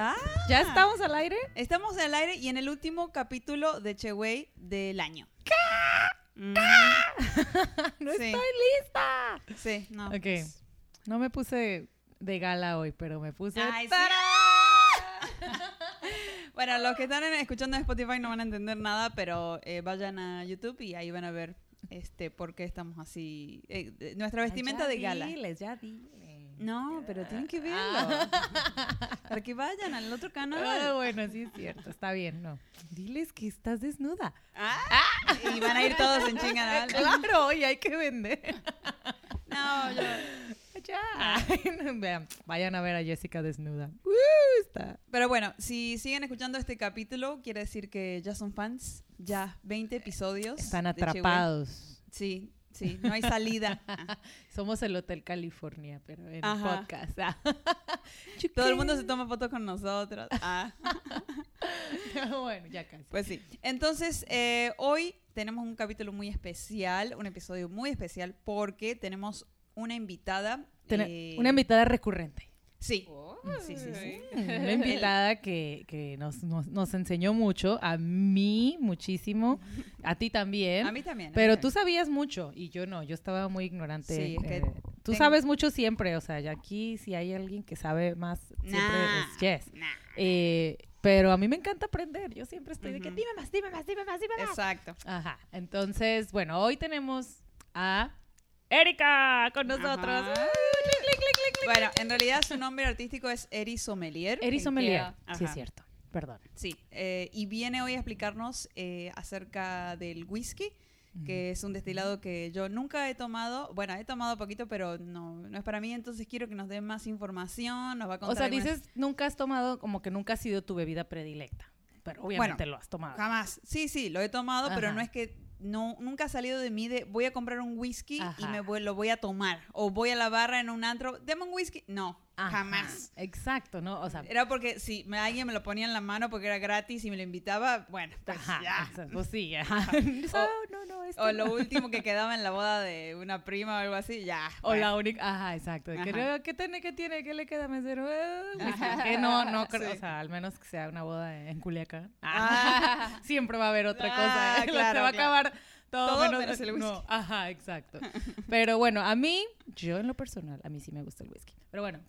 ¿Ya? ¿Ya? ¿Ya estamos al aire? Estamos el aire y en el último capítulo de Cheway del año. Mm, No Sí. estoy lista. sí, no. Ok. pues- No me puse de gala hoy, pero me puse... Ay. Bueno, los que están escuchando en Spotify no van a entender nada, pero eh, vayan a YouTube y ahí van a ver este por qué estamos así. eh, nuestra vestimenta Ya de gala. diles, ya diles. No, pero tienen que verlo. Ah. Para que vayan al otro Ah, canal. bueno, sí es cierto, está bien, no. Diles que estás desnuda. Ah, y van a ir todos en chinga. ¿no? Claro, y hay que vender. No, yo- Ya. Vean, vayan a ver a Jessica desnuda. Uh, está. Pero bueno, si siguen escuchando este capítulo, quiere decir que ya son fans. Ya 20 episodios. Están atrapados. Sí, sí, no hay salida. Somos el Hotel California, pero en Ajá. podcast. Ah. Todo el mundo se toma fotos con nosotros. Ah. bueno, ya casi. Pues sí. Entonces, eh, hoy tenemos un capítulo muy especial, un episodio muy especial, porque tenemos una invitada. Ten- eh, Una invitada recurrente. Sí. Sí, sí, sí. Una invitada que, que nos, nos, nos enseñó mucho, a mí muchísimo, a ti también. A mí también. a mí Pero también. tú sabías mucho y yo no, yo estaba muy ignorante. Sí, es que eh, tú tengo- sabes mucho siempre, o sea, y aquí si hay alguien que sabe más, siempre Nah, es Jess. nah. Eh, pero a mí me encanta aprender, yo siempre estoy de que dime más, dime más, dime más, dime más. Exacto. Ajá, entonces, bueno, hoy tenemos a Erika con nosotros. Bueno, en realidad su nombre artístico es Eri Sommelier. Eri Sommelier, sí es cierto, perdón. Sí, eh, y viene hoy a explicarnos eh, acerca del whisky, que es un destilado que yo nunca he tomado. Bueno, he tomado poquito, pero no, no es para mí, entonces quiero que nos dé más información, nos va a O sea, algunas- dices, nunca has tomado, como que nunca ha sido tu bebida predilecta, pero obviamente lo has tomado. Jamás. Sí, sí, lo he tomado, pero no es que no nunca ha salido de mí de voy a comprar un whisky y me voy- lo voy a tomar o voy a la barra en un antro, deme un whisky. No, Ajá, jamás. Exacto, ¿no? O sea, Era porque si me- alguien me lo ponía en la mano porque era gratis y me lo invitaba, bueno, pues Ajá, ya. o sea, pues sí, ajá. O- no, no, esto O no. lo último que quedaba en la boda de una prima o algo así, ya. O bueno. la única, ajá, exacto. "Ah, ¿Qué tiene, qué tiene, qué le queda mesero? Eh, whisky". Ajá. Que no, no creo, Sí. o sea, al menos que sea una boda en Culiacán. Ah. Siempre va a haber otra Ah, cosa. ¿eh? claro, Se va a claro. acabar todo, Todo menos, menos el no, whisky. ajá, exacto. Pero bueno, a mí, yo en lo personal, a mí sí me gusta el whisky. Pero bueno,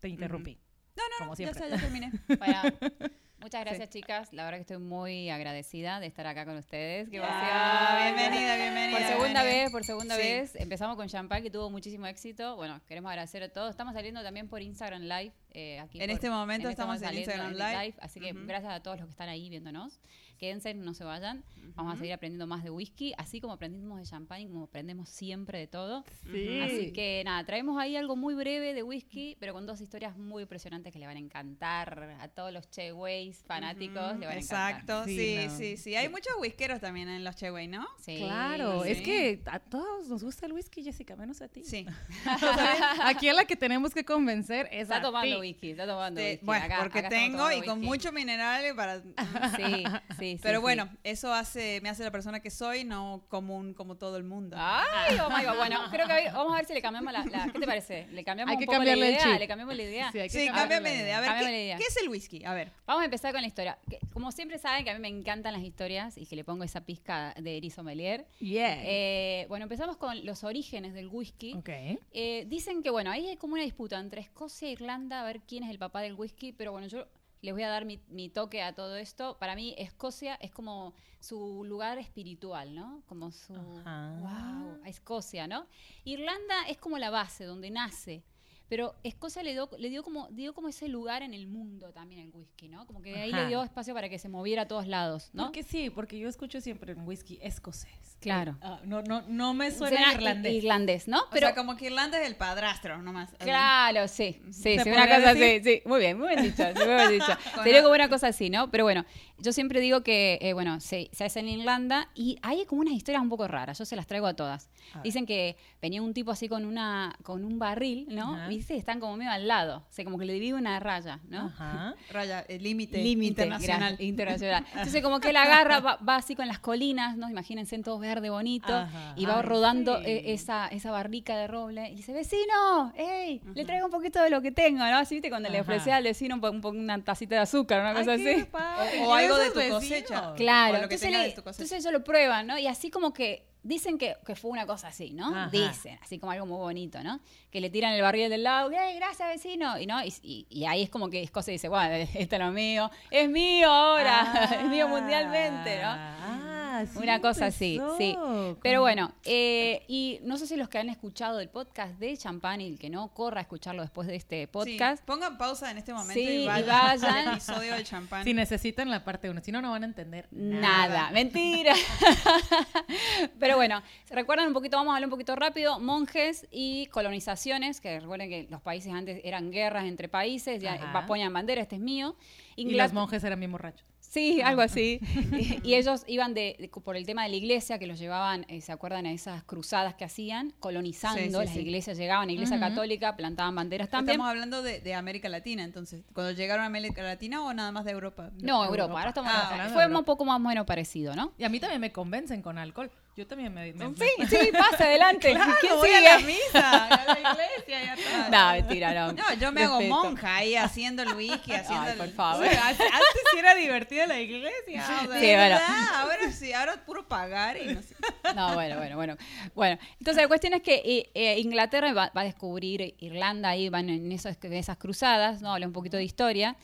te interrumpí. No, no, como ya siempre. está, ya terminé. Muchas gracias chicas. La verdad que estoy muy agradecida de estar acá con ustedes. Qué Ah, bienvenida, bienvenida. Por segunda bienvenida. vez, por segunda Sí. vez. Empezamos con Champagne que tuvo muchísimo éxito. Bueno, queremos agradecer a todos. Estamos saliendo también por Instagram Live. eh, aquí En por- este momento en este estamos momento en Instagram Live. Así que Ujú. gracias a todos los que están ahí viéndonos. Quédense, no se vayan. Vamos a seguir aprendiendo más de whisky, así como aprendimos de champagne, como aprendemos siempre de todo. Sí. Así que nada, traemos ahí algo muy breve de whisky, pero con dos historias muy impresionantes que le van a encantar a todos los Che Ways fanáticos. Le van a Exacto, encantar. sí, Sí, sí, no. sí, Hay muchos whiskeros también en los Cheway, ¿no? Sí, Claro, es que a todos nos gusta el whisky, Jessica, menos a ti. Sí. Aquí a la que tenemos que convencer es Está a tomando ti. whisky, está tomando Sí, whisky. bueno, Acá- porque acá tengo y con mucho minerales para... Sí, sí, sí. Pero sí. bueno, eso hace, me hace la persona que soy, no común como todo el mundo. Ay, oh my God. Bueno, creo que hoy- vamos a ver si le cambiamos la, la- ¿Qué te parece? ¿Le cambiamos Hay un que poco la cambiarle el idea? chip. ¿Le cambiamos la idea? Sí, hay que Sí, cámbiame la de idea. A ver, Cámbiame ¿qué, la idea. qué es el whisky? A ver. Vamos a empezar con la historia. Como siempre saben que a mí me encantan las historias y que le pongo esa pizca de Eri Sommelier. Yeah. Eh, bueno, empezamos con los orígenes del whisky. ok. Eh, dicen que, bueno, ahí hay como una disputa entre Escocia e Irlanda a ver quién es el papá del whisky, pero bueno, yo les voy a dar mi, mi toque a todo esto. Para mí, Escocia es como su lugar espiritual, ¿no? Como su... Ajá. ¡Wow! Escocia, ¿no? Irlanda es como la base, donde nace. Pero Escocia le dio, le dio como, dio como ese lugar en el mundo también el whisky, ¿no? Como que de ahí Ajá. le dio espacio para que se moviera a todos lados, ¿no? Porque sí, porque yo escucho siempre un whisky escocés. Claro. Ah, no, no, no me suena Suena irlandés. Irlandés, ¿no? O sea, como que Irlanda es el padrastro, nomás. Claro, sí, sí, ¿Se sí, una cosa así, sí, muy bien, muy bien dicho, sí, muy bien dicho. Sería como una cosa así, ¿no? Pero bueno, yo siempre digo que, eh, bueno, se, se hace en Irlanda y hay como unas historias un poco raras, yo se las traigo a todas. A. Dicen que venía un tipo así con una con un barril, ¿no? Ajá. Dice, están como medio al lado, o sea, como que le divide una raya, ¿no? Ajá. Raya, el límite Límite internacional. gra- internacional. Entonces, como que él agarra, va, va así con las colinas, ¿no? Imagínense en todo verde bonito, Ajá. y va Ay, rodando sí. eh, esa, esa barrica de roble, y dice, vecino, hey, le traigo un poquito de lo que tengo, ¿no? Así, viste, cuando le ofrecía al vecino un un una tacita de azúcar, una cosa Ay, así. padre. O- o algo de tu cosecha. Claro, O lo que entonces, le- de tu cosecha. entonces ellos lo prueban, ¿no? Y así como que dicen que, que fue una cosa así, ¿no? Ajá. Dicen, así como algo muy bonito, ¿no? Que le tiran el barril del lado, ¡ay, gracias, vecino! Y, ¿no? y, y- y ahí es como que Escocia dice, bueno, este es lo mío, es mío ahora, es mío mundialmente, ¿no? Ah, sí Una cosa así, sí. Pero bueno, eh, y no sé si los que han escuchado el podcast de Champán y el que no, corra a escucharlo después de este podcast. Sí, pongan pausa en este momento Sí, y y vayan, al episodio del champán. Si necesitan la parte 1, si no, no van a entender Nada, nada. mentira. Pero bueno, ¿se recuerdan un poquito? Vamos a hablar un poquito rápido. Monjes y que recuerden que los países antes eran guerras entre países, ya ponían bandera, este es mío. Y los monjes eran bien borrachos. Sí, algo así. y, ellos iban de, de- por el tema de la iglesia, que los llevaban, eh, ¿se acuerdan? A esas cruzadas que hacían, colonizando. Sí, sí, las sí. iglesias llegaban, la iglesia católica, plantaban banderas también. Estamos hablando de, de América Latina, entonces. Cuando llegaron a América Latina o nada más de Europa. No, Europa. Europa. Ahora estamos Ah, hablando de Fue Europa. un poco más o menos parecido, ¿no? Y a mí también me convencen con alcohol. Yo también me... me- Sí, sí, pasa adelante. Claro, ¿Quién voy sigue? a la misa, a la iglesia y a todo. No, mentira, no. No, yo me hago monja ahí haciendo el whisky, haciendo Ay, el... por favor. O sea, antes sí era divertida la iglesia. o sea, Sí, ¿De bueno. Ahora sí, ahora es puro pagar y no sé. No, bueno, bueno, bueno. Bueno, entonces la cuestión es que eh, eh, Inglaterra va, va a descubrir Irlanda, ahí van en esos- en esas cruzadas, ¿no? Habla un poquito de historia.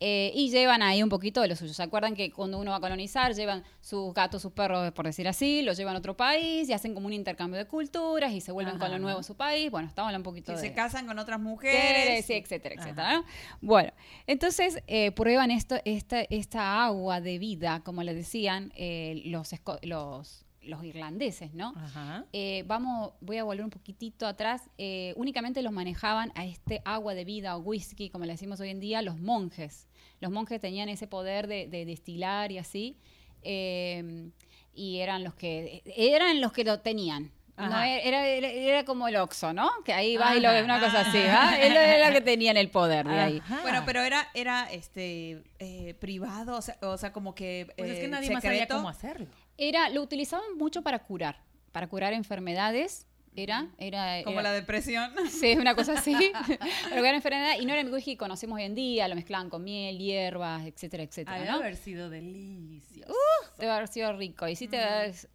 Eh, y llevan ahí un poquito de lo suyo. ¿Se acuerdan que cuando uno va a colonizar, llevan sus gatos, sus perros, por decir así, los llevan a otro país y hacen como un intercambio de culturas y se vuelven con lo nuevo a su país? Bueno, estamos hablando un poquito Que de... se casan con otras mujeres, sí, etcétera, etcétera. ¿no? Bueno, entonces eh, prueban esto, esta, esta agua de vida, como le decían eh, los, los, los irlandeses, ¿no? Ajá. Eh, vamos, voy a volver un poquitito atrás. eh, únicamente los manejaban a este agua de vida o whisky, como le decimos hoy en día, los monjes. Los monjes tenían ese poder de, de destilar y así. eh, y eran los que eran los que lo tenían. No, Ajá. era, era, era como el Oxxo, ¿no? Que ahí vas y lo ves, Ajá. una cosa así, ¿va? Él era el que tenían el poder de ahí. Ajá. Bueno, pero era, era este eh, privado, o sea, o sea, como que. Pues es que eh, nadie más sabía cómo hacerlo. Era, lo utilizaban mucho para curar, para curar enfermedades. Era, era, Como era- la depresión. Sí, una cosa así. Pero era enfermedad y no era el whisky que conocemos hoy en día, lo mezclaban con miel, hierbas, etcétera, etcétera, Debe ¿no? haber sido delicioso. Debe haber sido rico. Y sí te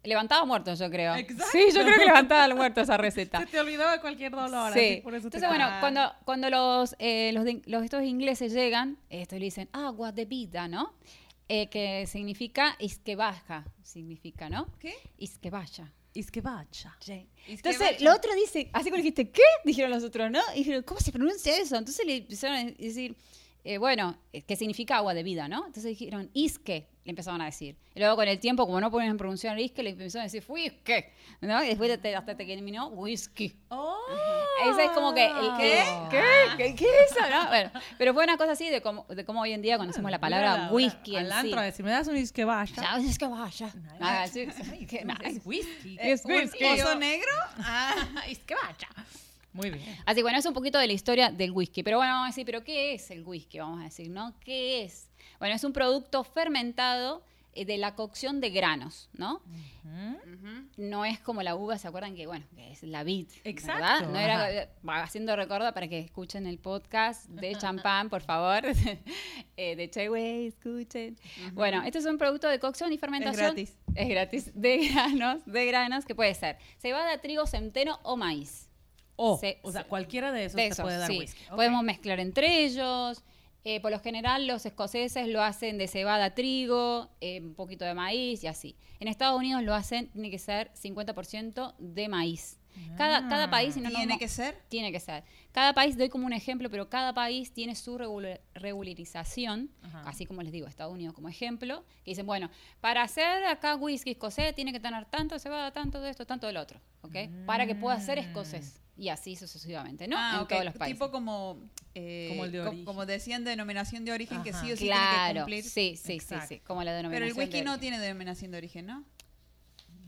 levantaba muertos, yo creo. Exacto. Sí, yo creo que levantaba al muerto esa receta. Se te olvidaba cualquier dolor. Sí. así, por eso te Entonces, bueno, Ah. cuando, cuando los, eh, los, de- los estos ingleses llegan, esto le dicen agua de vida, ¿no? Eh, que significa isque baja, significa, ¿no? ¿Qué? Isque vaya. Es que bacha. Sí. Entonces, lo otro dice, así como dijiste, ¿qué? Dijeron los otros, ¿no? Y dijeron, ¿cómo se pronuncia eso? Entonces le empezaron a decir, eh, bueno, eh, que significa agua de vida, ¿no? Entonces dijeron, isque, le empezaron a decir. Y luego con el tiempo, como no podían pronunciar isque, le empezaron a decir, whisky, ¿no? Y después hasta te terminó whisky. Oh. Ese es como que, el, ¿qué? ¿Qué? ¿Qué, qué es eso? ¿no? Bueno, pero fue una cosa así de cómo, de cómo hoy en día conocemos la palabra whisky en Al sí. antro decir, me das un is que vaya. Ya, es que vaya. Ah, sí, que- Es whisky. Es ¿Un whisky. oso negro? Ah, es que vaya. Muy bien. Así que bueno, es un poquito de la historia del whisky. Pero bueno, vamos a decir, ¿pero qué es el whisky? Vamos a decir, ¿no? ¿Qué es? Bueno, es un producto fermentado eh, de la cocción de granos, ¿no? No es como la uva, ¿se acuerdan que, bueno, que es la vid? Exacto, ¿verdad? No era haciendo recordar para que escuchen el podcast de champán, por favor. eh, de Cheway, escuchen. Bueno, este es un producto de cocción y fermentación. gratis. Es gratis. De granos, de granos, que puede ser cebada, trigo, centeno o maíz. O, Se- o sea, se- cualquiera de esos De te puede dar sí. whisky. Podemos mezclar entre ellos. Eh, por lo general, los escoceses lo hacen de cebada, trigo, eh, un poquito de maíz y así. En Estados Unidos lo hacen, tiene que ser 50% de maíz. Cada, cada país, si no nos ¿Tiene que ser? tiene que ser. Cada país, doy como un ejemplo, pero cada país tiene su regula- regularización, Ajá. así como les digo, Estados Unidos como ejemplo, que dicen, bueno, para hacer acá whisky escocés tiene que tener tanto de cebada, tanto de esto, tanto del otro, ¿ok? Para que pueda ser escocés. Y así sucesivamente, ¿no? Ah, en ok. todos los países. Tipo como, eh, Como el de co- origen. como decían denominación de origen que sí o sí tiene que claro, cumplir. sí, sí, sí, Exacto. sí, como la Pero denominación. el whisky de no tiene denominación de origen, ¿no?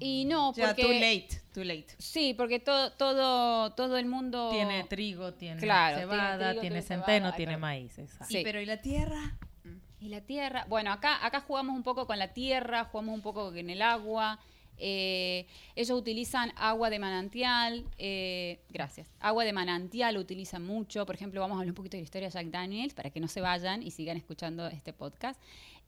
Y no, Ya, porque... too late, too late. Sí, porque todo, todo, todo el mundo... Tiene trigo, tiene Claro, tiene cebada, trigo, tiene centeno, cebada, tiene claro. maíz. Exacto. Sí. Pero ¿y la tierra? Y la tierra, bueno, acá, acá jugamos un poco con la tierra, jugamos un poco en el agua. eh, ellos utilizan agua de manantial, eh, gracias. Agua de manantial utilizan mucho. Por ejemplo, vamos a hablar un poquito de la historia de Jack Daniels para que no se vayan y sigan escuchando este podcast.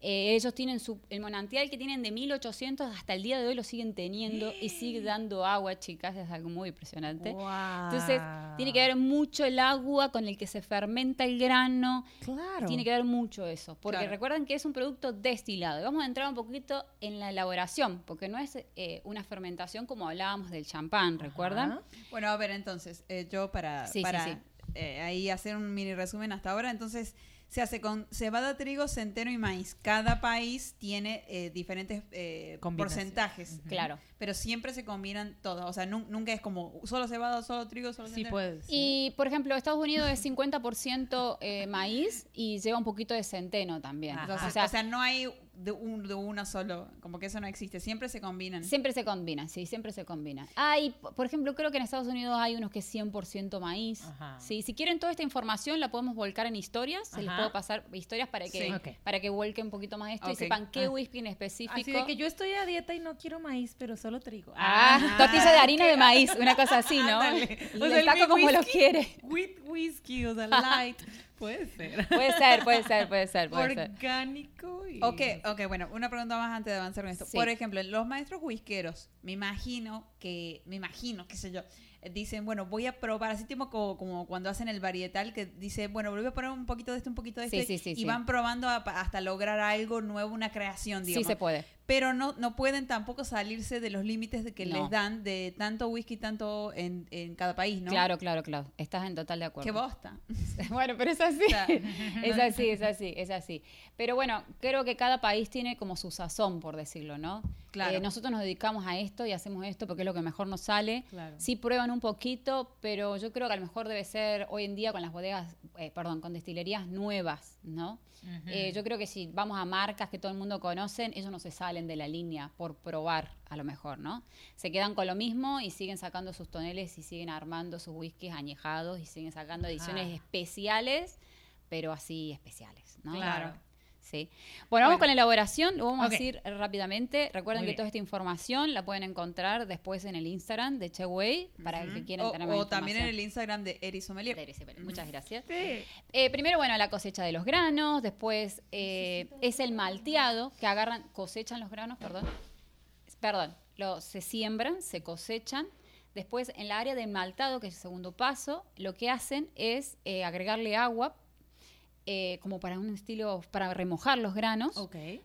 Eh, ellos tienen su, el manantial que tienen de 1800 hasta el día de hoy lo siguen teniendo y sigue dando agua, chicas. Es algo muy impresionante. Entonces, tiene que ver mucho el agua con el que se fermenta el grano. Claro. Tiene que ver mucho eso, porque Claro. recuerden que es un producto destilado. Y vamos a entrar un poquito en la elaboración, porque no es eh, una fermentación como hablábamos del champán, ¿recuerdan? Ajá. Bueno, a ver, entonces, eh, yo para, Sí, sí, para sí. eh, ahí hacer un mini resumen hasta ahora, entonces se hace con cebada, trigo, centeno y maíz. Cada país tiene eh, diferentes eh, porcentajes, Claro. pero siempre se combinan todos. O sea, nun- nunca es como solo cebada, solo trigo, solo Sí, centeno. puede ser. Y, por ejemplo, Estados Unidos es 50% eh, maíz y lleva un poquito de centeno también. Entonces, O sea, o sea, no hay de, un, de una solo, como que eso no existe, siempre se combinan. Siempre se combina, sí, siempre se combina. Hay, por ejemplo, creo que en Estados Unidos hay unos que es 100% maíz. Ajá. Sí, si quieren toda esta información la podemos volcar en historias, se les puedo pasar historias para que, Sí. Para que vuelquen un poquito más esto y sepan qué Ah. whisky en específico. Así de que yo estoy a dieta y no quiero maíz, pero solo trigo. Ah, tortilla de harina de maíz, una cosa así, ¿no? Ándale. Y O sea, el saco como lo quiere. With whisky, o sea, light. Puede ser. Puede ser, puede ser, puede ser, puede ser. Orgánico y... Ok, ok, bueno, una pregunta más antes de avanzar con esto. Sí. Por ejemplo, los maestros whiskeros, me imagino que, me imagino, qué sé yo, dicen, bueno, voy a probar, así tipo como, como cuando hacen el varietal, que dice, bueno, voy a poner un poquito de esto, un poquito de Sí, este, sí, sí, y sí. van probando a- hasta lograr algo nuevo, una creación, Sí digamos. se puede. Pero no, no pueden tampoco salirse de los límites de que No. les dan de tanto whisky, tanto en, en cada país, ¿no? Claro, claro, claro. Estás en total de acuerdo. Qué bosta. Bueno, pero es así. O sea, es así, es así, es así. Pero bueno, creo que cada país tiene como su sazón, por decirlo, ¿no? Claro. Eh, nosotros nos dedicamos a esto y hacemos esto porque es lo que mejor nos sale. Claro. Sí prueban un poquito, pero yo creo que a lo mejor debe ser hoy en día con las bodegas, eh, perdón, con destilerías nuevas, ¿no? Eh, yo creo que si vamos a marcas que todo el mundo conocen, ellos no se salen de la línea por probar, a lo mejor, ¿no? Se quedan con lo mismo y siguen sacando sus toneles y siguen armando sus whiskies añejados y siguen sacando ediciones Ah. especiales, pero así especiales, ¿no? Claro. Sí. Bueno, vamos Bueno. con la elaboración, lo vamos a decir rápidamente. Recuerden Muy que bien. toda esta información la pueden encontrar después en el Instagram de Cheway para el que quieran o, tener más o también en el Instagram de Eri Sommelier. Muchas gracias. Sí. Eh, primero, bueno, la cosecha de los granos, después eh, es el malteado, que agarran, cosechan los granos, perdón, perdón, lo, se siembran, se cosechan. Después, en la área del maltado, que es el segundo paso, lo que hacen es eh, agregarle agua, eh, como para un estilo, para remojar los granos.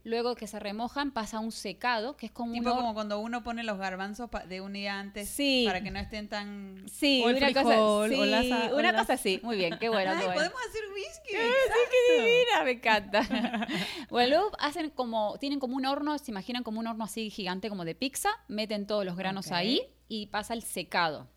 Luego que se remojan, pasa a un secado, que es como Tipo como cuando uno pone los garbanzos de un día antes Sí. para que no estén tan... Sí, O el una frijol, cosa, o sí, las a- o una las- cosa así. Muy bien, qué bueno, Ay, qué bueno. podemos hacer whisky. qué divina, me encanta. bueno, luego hacen como, tienen como un horno, se imaginan como un horno así gigante como de pizza, meten todos los granos ahí y pasa el secado.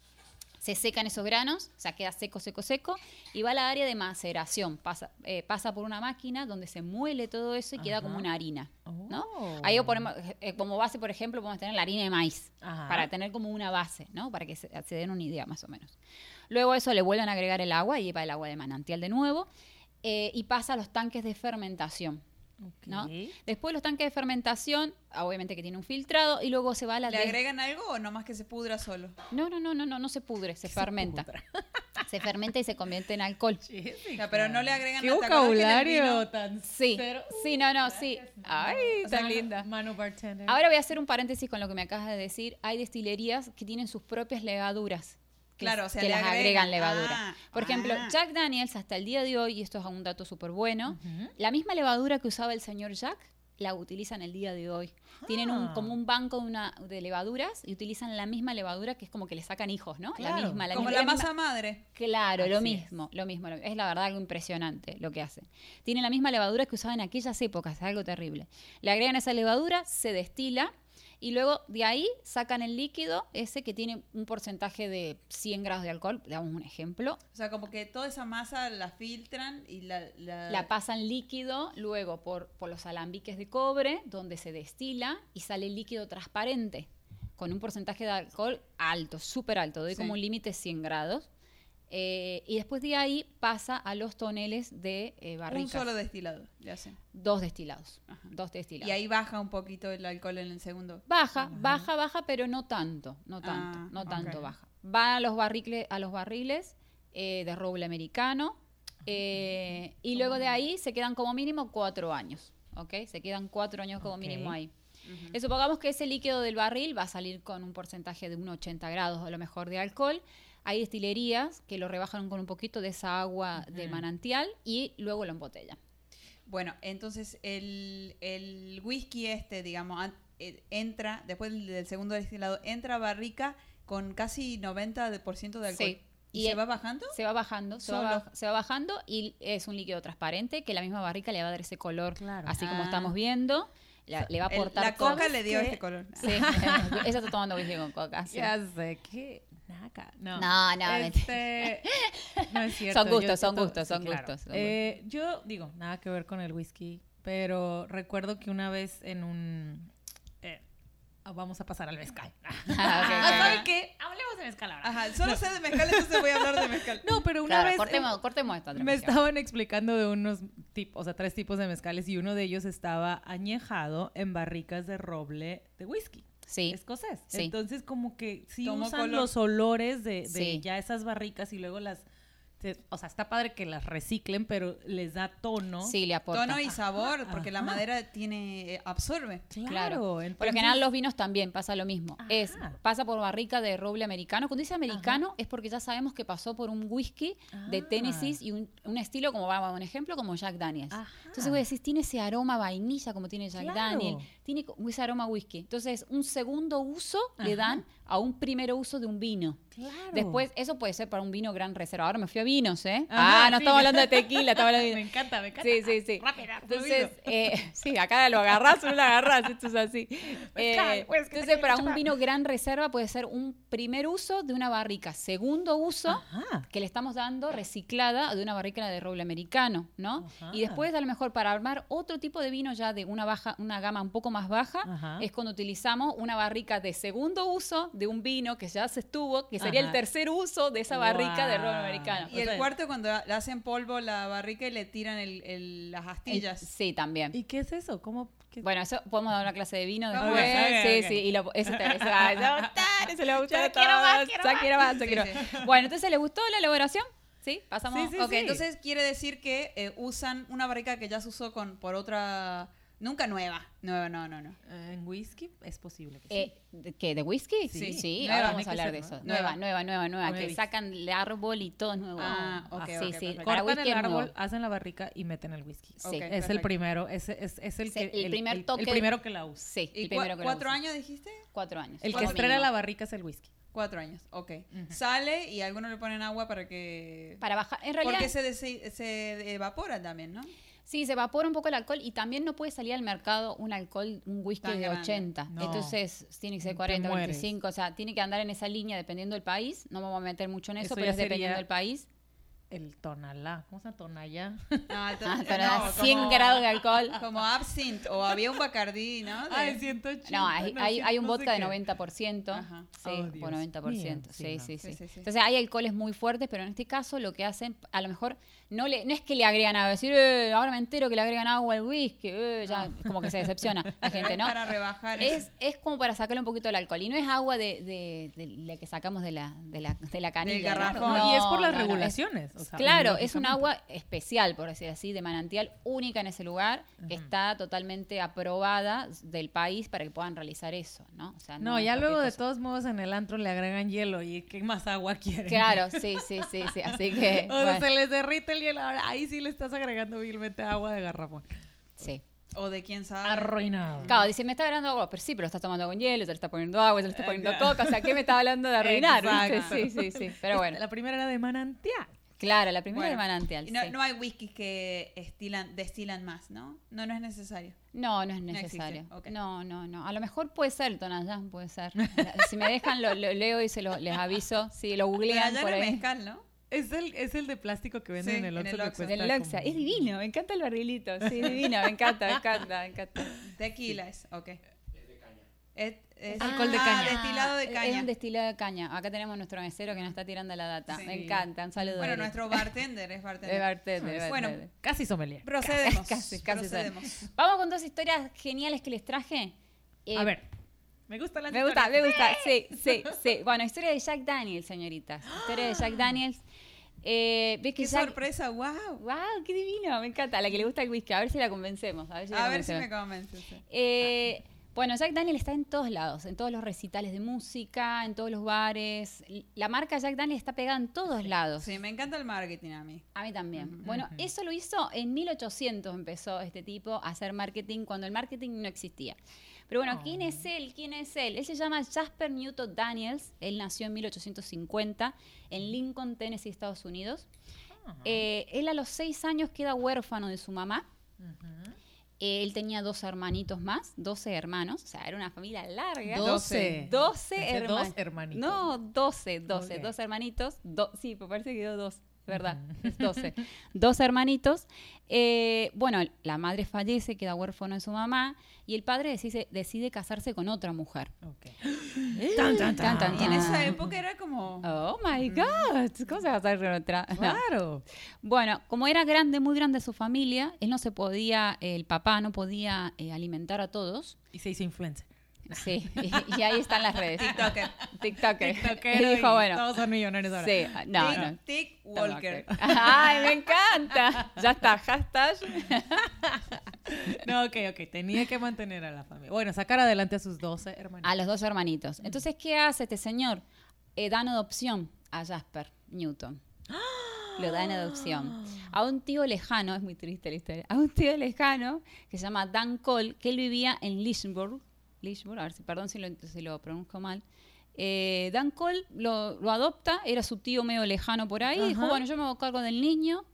Se secan esos granos, o sea, queda seco, seco, seco, y va a la área de maceración. Pasa, eh, pasa por una máquina donde se muele todo eso y queda como una harina. ¿no? Oh. Ahí ponemos, eh, como base, por ejemplo, podemos tener la harina de maíz, Ajá. para tener como una base, ¿no? Para que se, se den una idea más o menos. Luego a eso le vuelven a agregar el agua, y va el agua de manantial de nuevo, eh, y pasa a los tanques de fermentación. ¿No? Después los tanques de fermentación, obviamente que tiene un filtrado, y luego se va a la ¿Le de- agregan algo o nomás que se pudra solo? No, no, no, no, no, no se pudre, se fermenta. Se fermenta y se convierte en alcohol. O sea, pero no le agregan Qué ¿te acuerdas que en el vocabulario tan Sí, cero? sí, no, no, sí. Ay, O sea, tan linda. Mano bartender. Ahora voy a hacer un paréntesis con lo que me acabas de decir. Hay destilerías que tienen sus propias levaduras. Que- Claro, o sea, que le las agregan. agregan levadura. Ah, Por ejemplo, ah. Jack Daniels hasta el día de hoy, y esto es un dato súper bueno, la misma levadura que usaba el señor Jack la utilizan el día de hoy. Tienen un, Ah. como un banco de, una, de levaduras y utilizan la misma levadura que es como que le sacan hijos, ¿no? Claro, la misma, la Como misma- la misma- masa madre. Claro, lo mismo, lo mismo, Es la verdad algo impresionante lo que hacen. Tienen la misma levadura que usaban en aquellas épocas, es algo terrible. Le agregan esa levadura, se destila y luego de ahí sacan el líquido ese que tiene un porcentaje de 100 grados de alcohol, le damos un ejemplo. O sea, como que toda esa masa la filtran y la... la- La pasan líquido luego por, por los alambiques de cobre, donde se destila y sale líquido transparente, con un porcentaje de alcohol alto, súper alto, doy Sí. como un límite 100 grados. Eh, y después de ahí pasa a los toneles de eh, un barricas. solo destilado le hacen. Dos destilados. Ajá. Dos destilados. Y ahí baja un poquito el alcohol en el segundo. Baja, baja, baja, pero no tanto, no tanto, Ah, no tanto baja. Va a los barriles, a los barriles eh, de roble americano eh, y luego de ahí se quedan como mínimo cuatro años, ¿ok? Se quedan cuatro años como mínimo ahí. Eh, supongamos que ese líquido del barril va a salir con un porcentaje de un 80 grados a lo mejor de alcohol. Hay destilerías que lo rebajan con un poquito de esa agua de manantial y luego lo embotellan. Bueno, entonces el, el whisky este, digamos, an- eh, entra, después del, del segundo destilado, entra a barrica con casi 90% de alcohol. Sí. ¿Y, Y se el- va bajando? Se va bajando, se va, se va bajando y es un líquido transparente que la misma barrica le va a dar ese color, Claro. así como Ah. estamos viendo. la- le va a El- aportar la coca le dio qué? este color. Sí, ella está tomando whisky con coca. sí. Ya sé que naca. No, No, no, Este, no es cierto. Son gustos, yo son siento- gustos, son gustos, son Eh, yo digo, nada que ver con el whisky, pero recuerdo que una vez en un... eh, vamos a pasar al mezcal. Ah, ok, ok, ¿Saben ok. qué? Hablemos de mezcal ahora. Ajá, solo sé de mezcal, entonces voy a hablar de mezcal. No, pero una Claro, vez... cortemos, cortemos esta Me estaban explicando de unos tipos, o sea, tres tipos de mezcales y uno de ellos estaba añejado en barricas de roble de whisky. Sí, Escocés. Sí. Entonces, como que sí usan color. los olores de, de Sí. ya esas barricas y luego las. Se- o sea, está padre que las reciclen, pero les da tono. sí, le aporta. Tono y sabor, porque la madera tiene eh, absorbe. Claro. Claro. Por lo general los vinos también pasa lo mismo. Es pasa por barrica de roble americano. Cuando dice americano es porque ya sabemos que pasó por un whisky de Ah. Tennessee y un, un estilo como vamos a un ejemplo como Jack Daniels. Ajá. Entonces vos decís tiene ese aroma vainilla como tiene Jack Claro. Daniel, tiene ese aroma whisky. Entonces un segundo uso le dan a un primer uso de un vino. Claro. Después, eso puede ser para un vino gran reserva. Ahora me fui a vinos, ¿eh? Ajá, ah, no sí. estamos hablando de tequila, estamos hablando de Me vino. encanta, me encanta. Sí, sí, sí. Rápida, Entonces, eh, sí, acá lo agarrás o no lo agarrás, esto es así. Mezcal, Eh, pues, entonces, para un vino gran reserva puede ser un primer uso de una barrica, segundo uso Ajá. que le estamos dando reciclada de una barrica de roble americano, ¿no? Ajá. Y después, a lo mejor, para armar otro tipo de vino ya de una baja, una gama un poco más baja, es cuando utilizamos una barrica de segundo uso de un vino que ya se estuvo, que sería Ajá. el tercer uso de esa barrica de Guau. americano. Y O el sea- cuarto cuando le hacen polvo la barrica y le tiran el- el- las El- astillas. sí, también. ¿Y qué es eso? ¿Cómo? qué- Bueno, eso podemos dar una clase de vino después. ver, sí, sí, y lo, eso te eso, ah, eso va a gustar, eso le va a gustar quiero más, quiero Ya más. quiero más, ya Sí, quiero sí. más. Bueno, entonces, ¿le gustó la elaboración? ¿Sí? Pasamos. Sí, sí, ok, sí. entonces quiere decir que eh, usan una barrica que ya se usó con, por otra... Nunca nueva. Nueva, no, no, no. Eh, En whisky es posible que sí. Eh, ¿de ¿Qué? ¿De whisky? Sí. Sí, Nueva, ahora vamos a hablar de ¿no? eso. Nueva. Nueva, nueva, nueva, nueva. Que sacan el árbol y todo es nuevo. Ah, ok, sí, ok, sí. perfecto. Para Cortan el es nuevo. árbol, hacen la barrica y meten el whisky. Sí. Ok, Es el perfecto. primero, es, es, es el, Sí, que, el primer el- toque el primero que la usa. Sí, ¿Y el primero que cuatro usa. años dijiste? Cuatro años. El que estrena mínimo. la barrica es el whisky. Cuatro años, ok. Sale y algunos le ponen agua para que... Para bajar. En realidad. Porque se, se evapora también, ¿no? Sí, se evapora un poco el alcohol y también no puede salir al mercado un alcohol, un whisky Tan de grande. 80. No. Entonces tiene que ser Te 40, mueres. 25. O sea, tiene que andar en esa línea dependiendo del país. No me voy a meter mucho en eso, Eso pero es dependiendo del país. El tonalá. ¿Cómo se llama tonalla? Ah, to- Ah, no, pero a como- 100 grados de alcohol. Como absinthe o había un bacardí, ¿no? De- Ay, 180. No, hay, no, hay, un no sé vodka de qué. 90%. Ajá. Sí, Oh, por Dios 90%. mío, Sí, sí, sí, no. sí, Sí, sí, sí. Entonces hay alcoholes muy fuertes, pero en este caso lo que hacen, a lo mejor, no le no es que le agregan agua, decir, "Eh, ahora me entero que le agregan agua al whisky, eh", ya como que se decepciona la gente, ¿no? Para rebajar. Es, es como para sacarle un poquito el alcohol. Y no es agua de, de, de la que sacamos de la, de la, de la canilla. ¿no? garrafón. No, y es por las no, no, es- regulaciones. o sea, claro, es un agua especial, por decir así, de manantial única en ese lugar, que está totalmente aprobada del país para que puedan realizar eso, ¿no? O sea, No, ya luego de cosa. todos modos en el antro le agregan hielo y ¿qué más agua quieren? Claro, sí, sí, sí, sí. Así que. O sea, bueno, se les derrite el hielo. Ahora, ahí sí le estás agregando vilmente agua de garrafón. sí. O de quién sabe. Arruinado. Claro, dice, me está hablando agua, pero sí, pero lo estás tomando con hielo, te le está poniendo agua, te le está poniendo coca, o sea, ¿qué me está hablando de arruinar? Exacto. Sí, sí, sí. Pero bueno, La primera era de manantial. claro, la primera Bueno, de manantial. Y no, sí. no hay whiskies que estilan, destilan más, ¿no? No, no es necesario. No, no es No necesario. No, no, no. A lo mejor puede ser Tonayán, puede ser. si me dejan, lo, lo leo y se lo, les aviso. Si lo googlean por ahí. mezcal, ¿no? Es el, es el de plástico que venden Sí, en el en Oxxo el que Oxxo. cuesta El Loxa. como- Es divino, me encanta el barrilito. Sí, divino, me encanta, me encanta, me encanta. Tequila es, ok. Es, es Alcohol de ah, caña. destilado de Es caña. un destilado de caña. Acá tenemos nuestro mesero que nos está tirando la data. Sí. Me encanta, un saludo. Bueno, nuestro bartender es bartender. Es bartender, es Bueno, bartender. Casi sommelier. Procedemos. Casi, casi procedemos. Vamos con dos historias geniales que les traje. Eh, A ver. Me gusta la Me gusta, me gusta. Sí, sí, sí. Bueno, historia de Jack Daniels, señoritas. Historia de Jack Daniels. Eh, ¿Ves que Qué Jack... sorpresa, wow. ¡Wow! ¡Qué divino! Me encanta. A la que le gusta el whisky. A ver si la convencemos. A ver si, la A ver si convencemos. me convences. Eh, bueno, Jack Daniel está en todos lados, en todos los recitales de música, en todos los bares. La marca Jack Daniel está pegada en todos lados. Sí, me encanta el marketing a mí. A mí también. Bueno, eso lo hizo en 1800, empezó este tipo a hacer marketing cuando el marketing no existía. Pero bueno, ¿quién es él? ¿Quién es él? Él se llama Jasper Newton Daniels. Él nació en 1850 en Lincoln, Tennessee, Estados Unidos. Eh, él a los seis años queda huérfano de su mamá. Él tenía dos hermanitos más, 12 hermanos, o sea, era una familia larga. Doce. 12 Pensé hermanos. dos hermanitos. No, 12, 12, Ok. dos hermanitos. do- sí, me parece que dio dos, verdad, es 12. dos hermanitos. Eh, bueno, la madre fallece, queda huérfano de su mamá y el padre decide, decide casarse con otra mujer. Ok. Tan, tan, tan, Y en esa época era como... Oh my God, ¿cómo se va a casar con otra? No. Claro. Bueno, como era grande, muy grande su familia, él no se podía, el papá no podía eh, alimentar a todos. Y se hizo influencer. Sí, y, y ahí están las redes. TikToker. TikToker. TikTokero Y dijo, bueno, Todos son millonarios ahora. sí, no, Tik, no. Walker. Ay, me encanta. Ya está, hashtag. No, ok, ok. Tenía que mantener a la familia. Bueno, sacar adelante a sus 12 hermanos. A los dos hermanitos. Entonces, ¿qué hace este señor? Eh, dan adopción a Jasper Newton. Lo da en adopción. A un tío lejano, es muy triste la historia, a un tío lejano que se llama Dan Cole, que él vivía en Lynchburg. Lynchburg, a ver si, perdón si lo, si lo pronuncio mal. Eh, Dan Cole lo, lo adopta, era su tío medio lejano por ahí, dijo, bueno, yo me hago cargo del niño.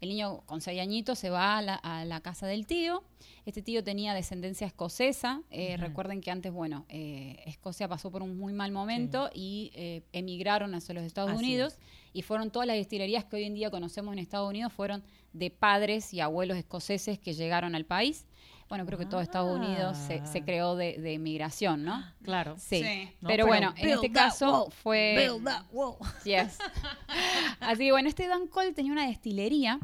El niño con seis añitos se va a la, a la casa del tío. Este tío tenía descendencia escocesa. Eh, Recuerden que antes, bueno, eh, Escocia pasó por un muy mal momento y emigraron hacia los Estados Así Unidos y fueron todas las destilerías que hoy en día conocemos en Estados Unidos fueron de padres y abuelos escoceses que llegaron al país. Bueno, creo que todo Estados Unidos se, se Ah. creó de, de emigración, ¿no? Claro. Sí. Sí. No, pero, bueno, en este caso wall, fue... build that wall. Yes. Así que bueno, este Dan Cole tenía una destilería.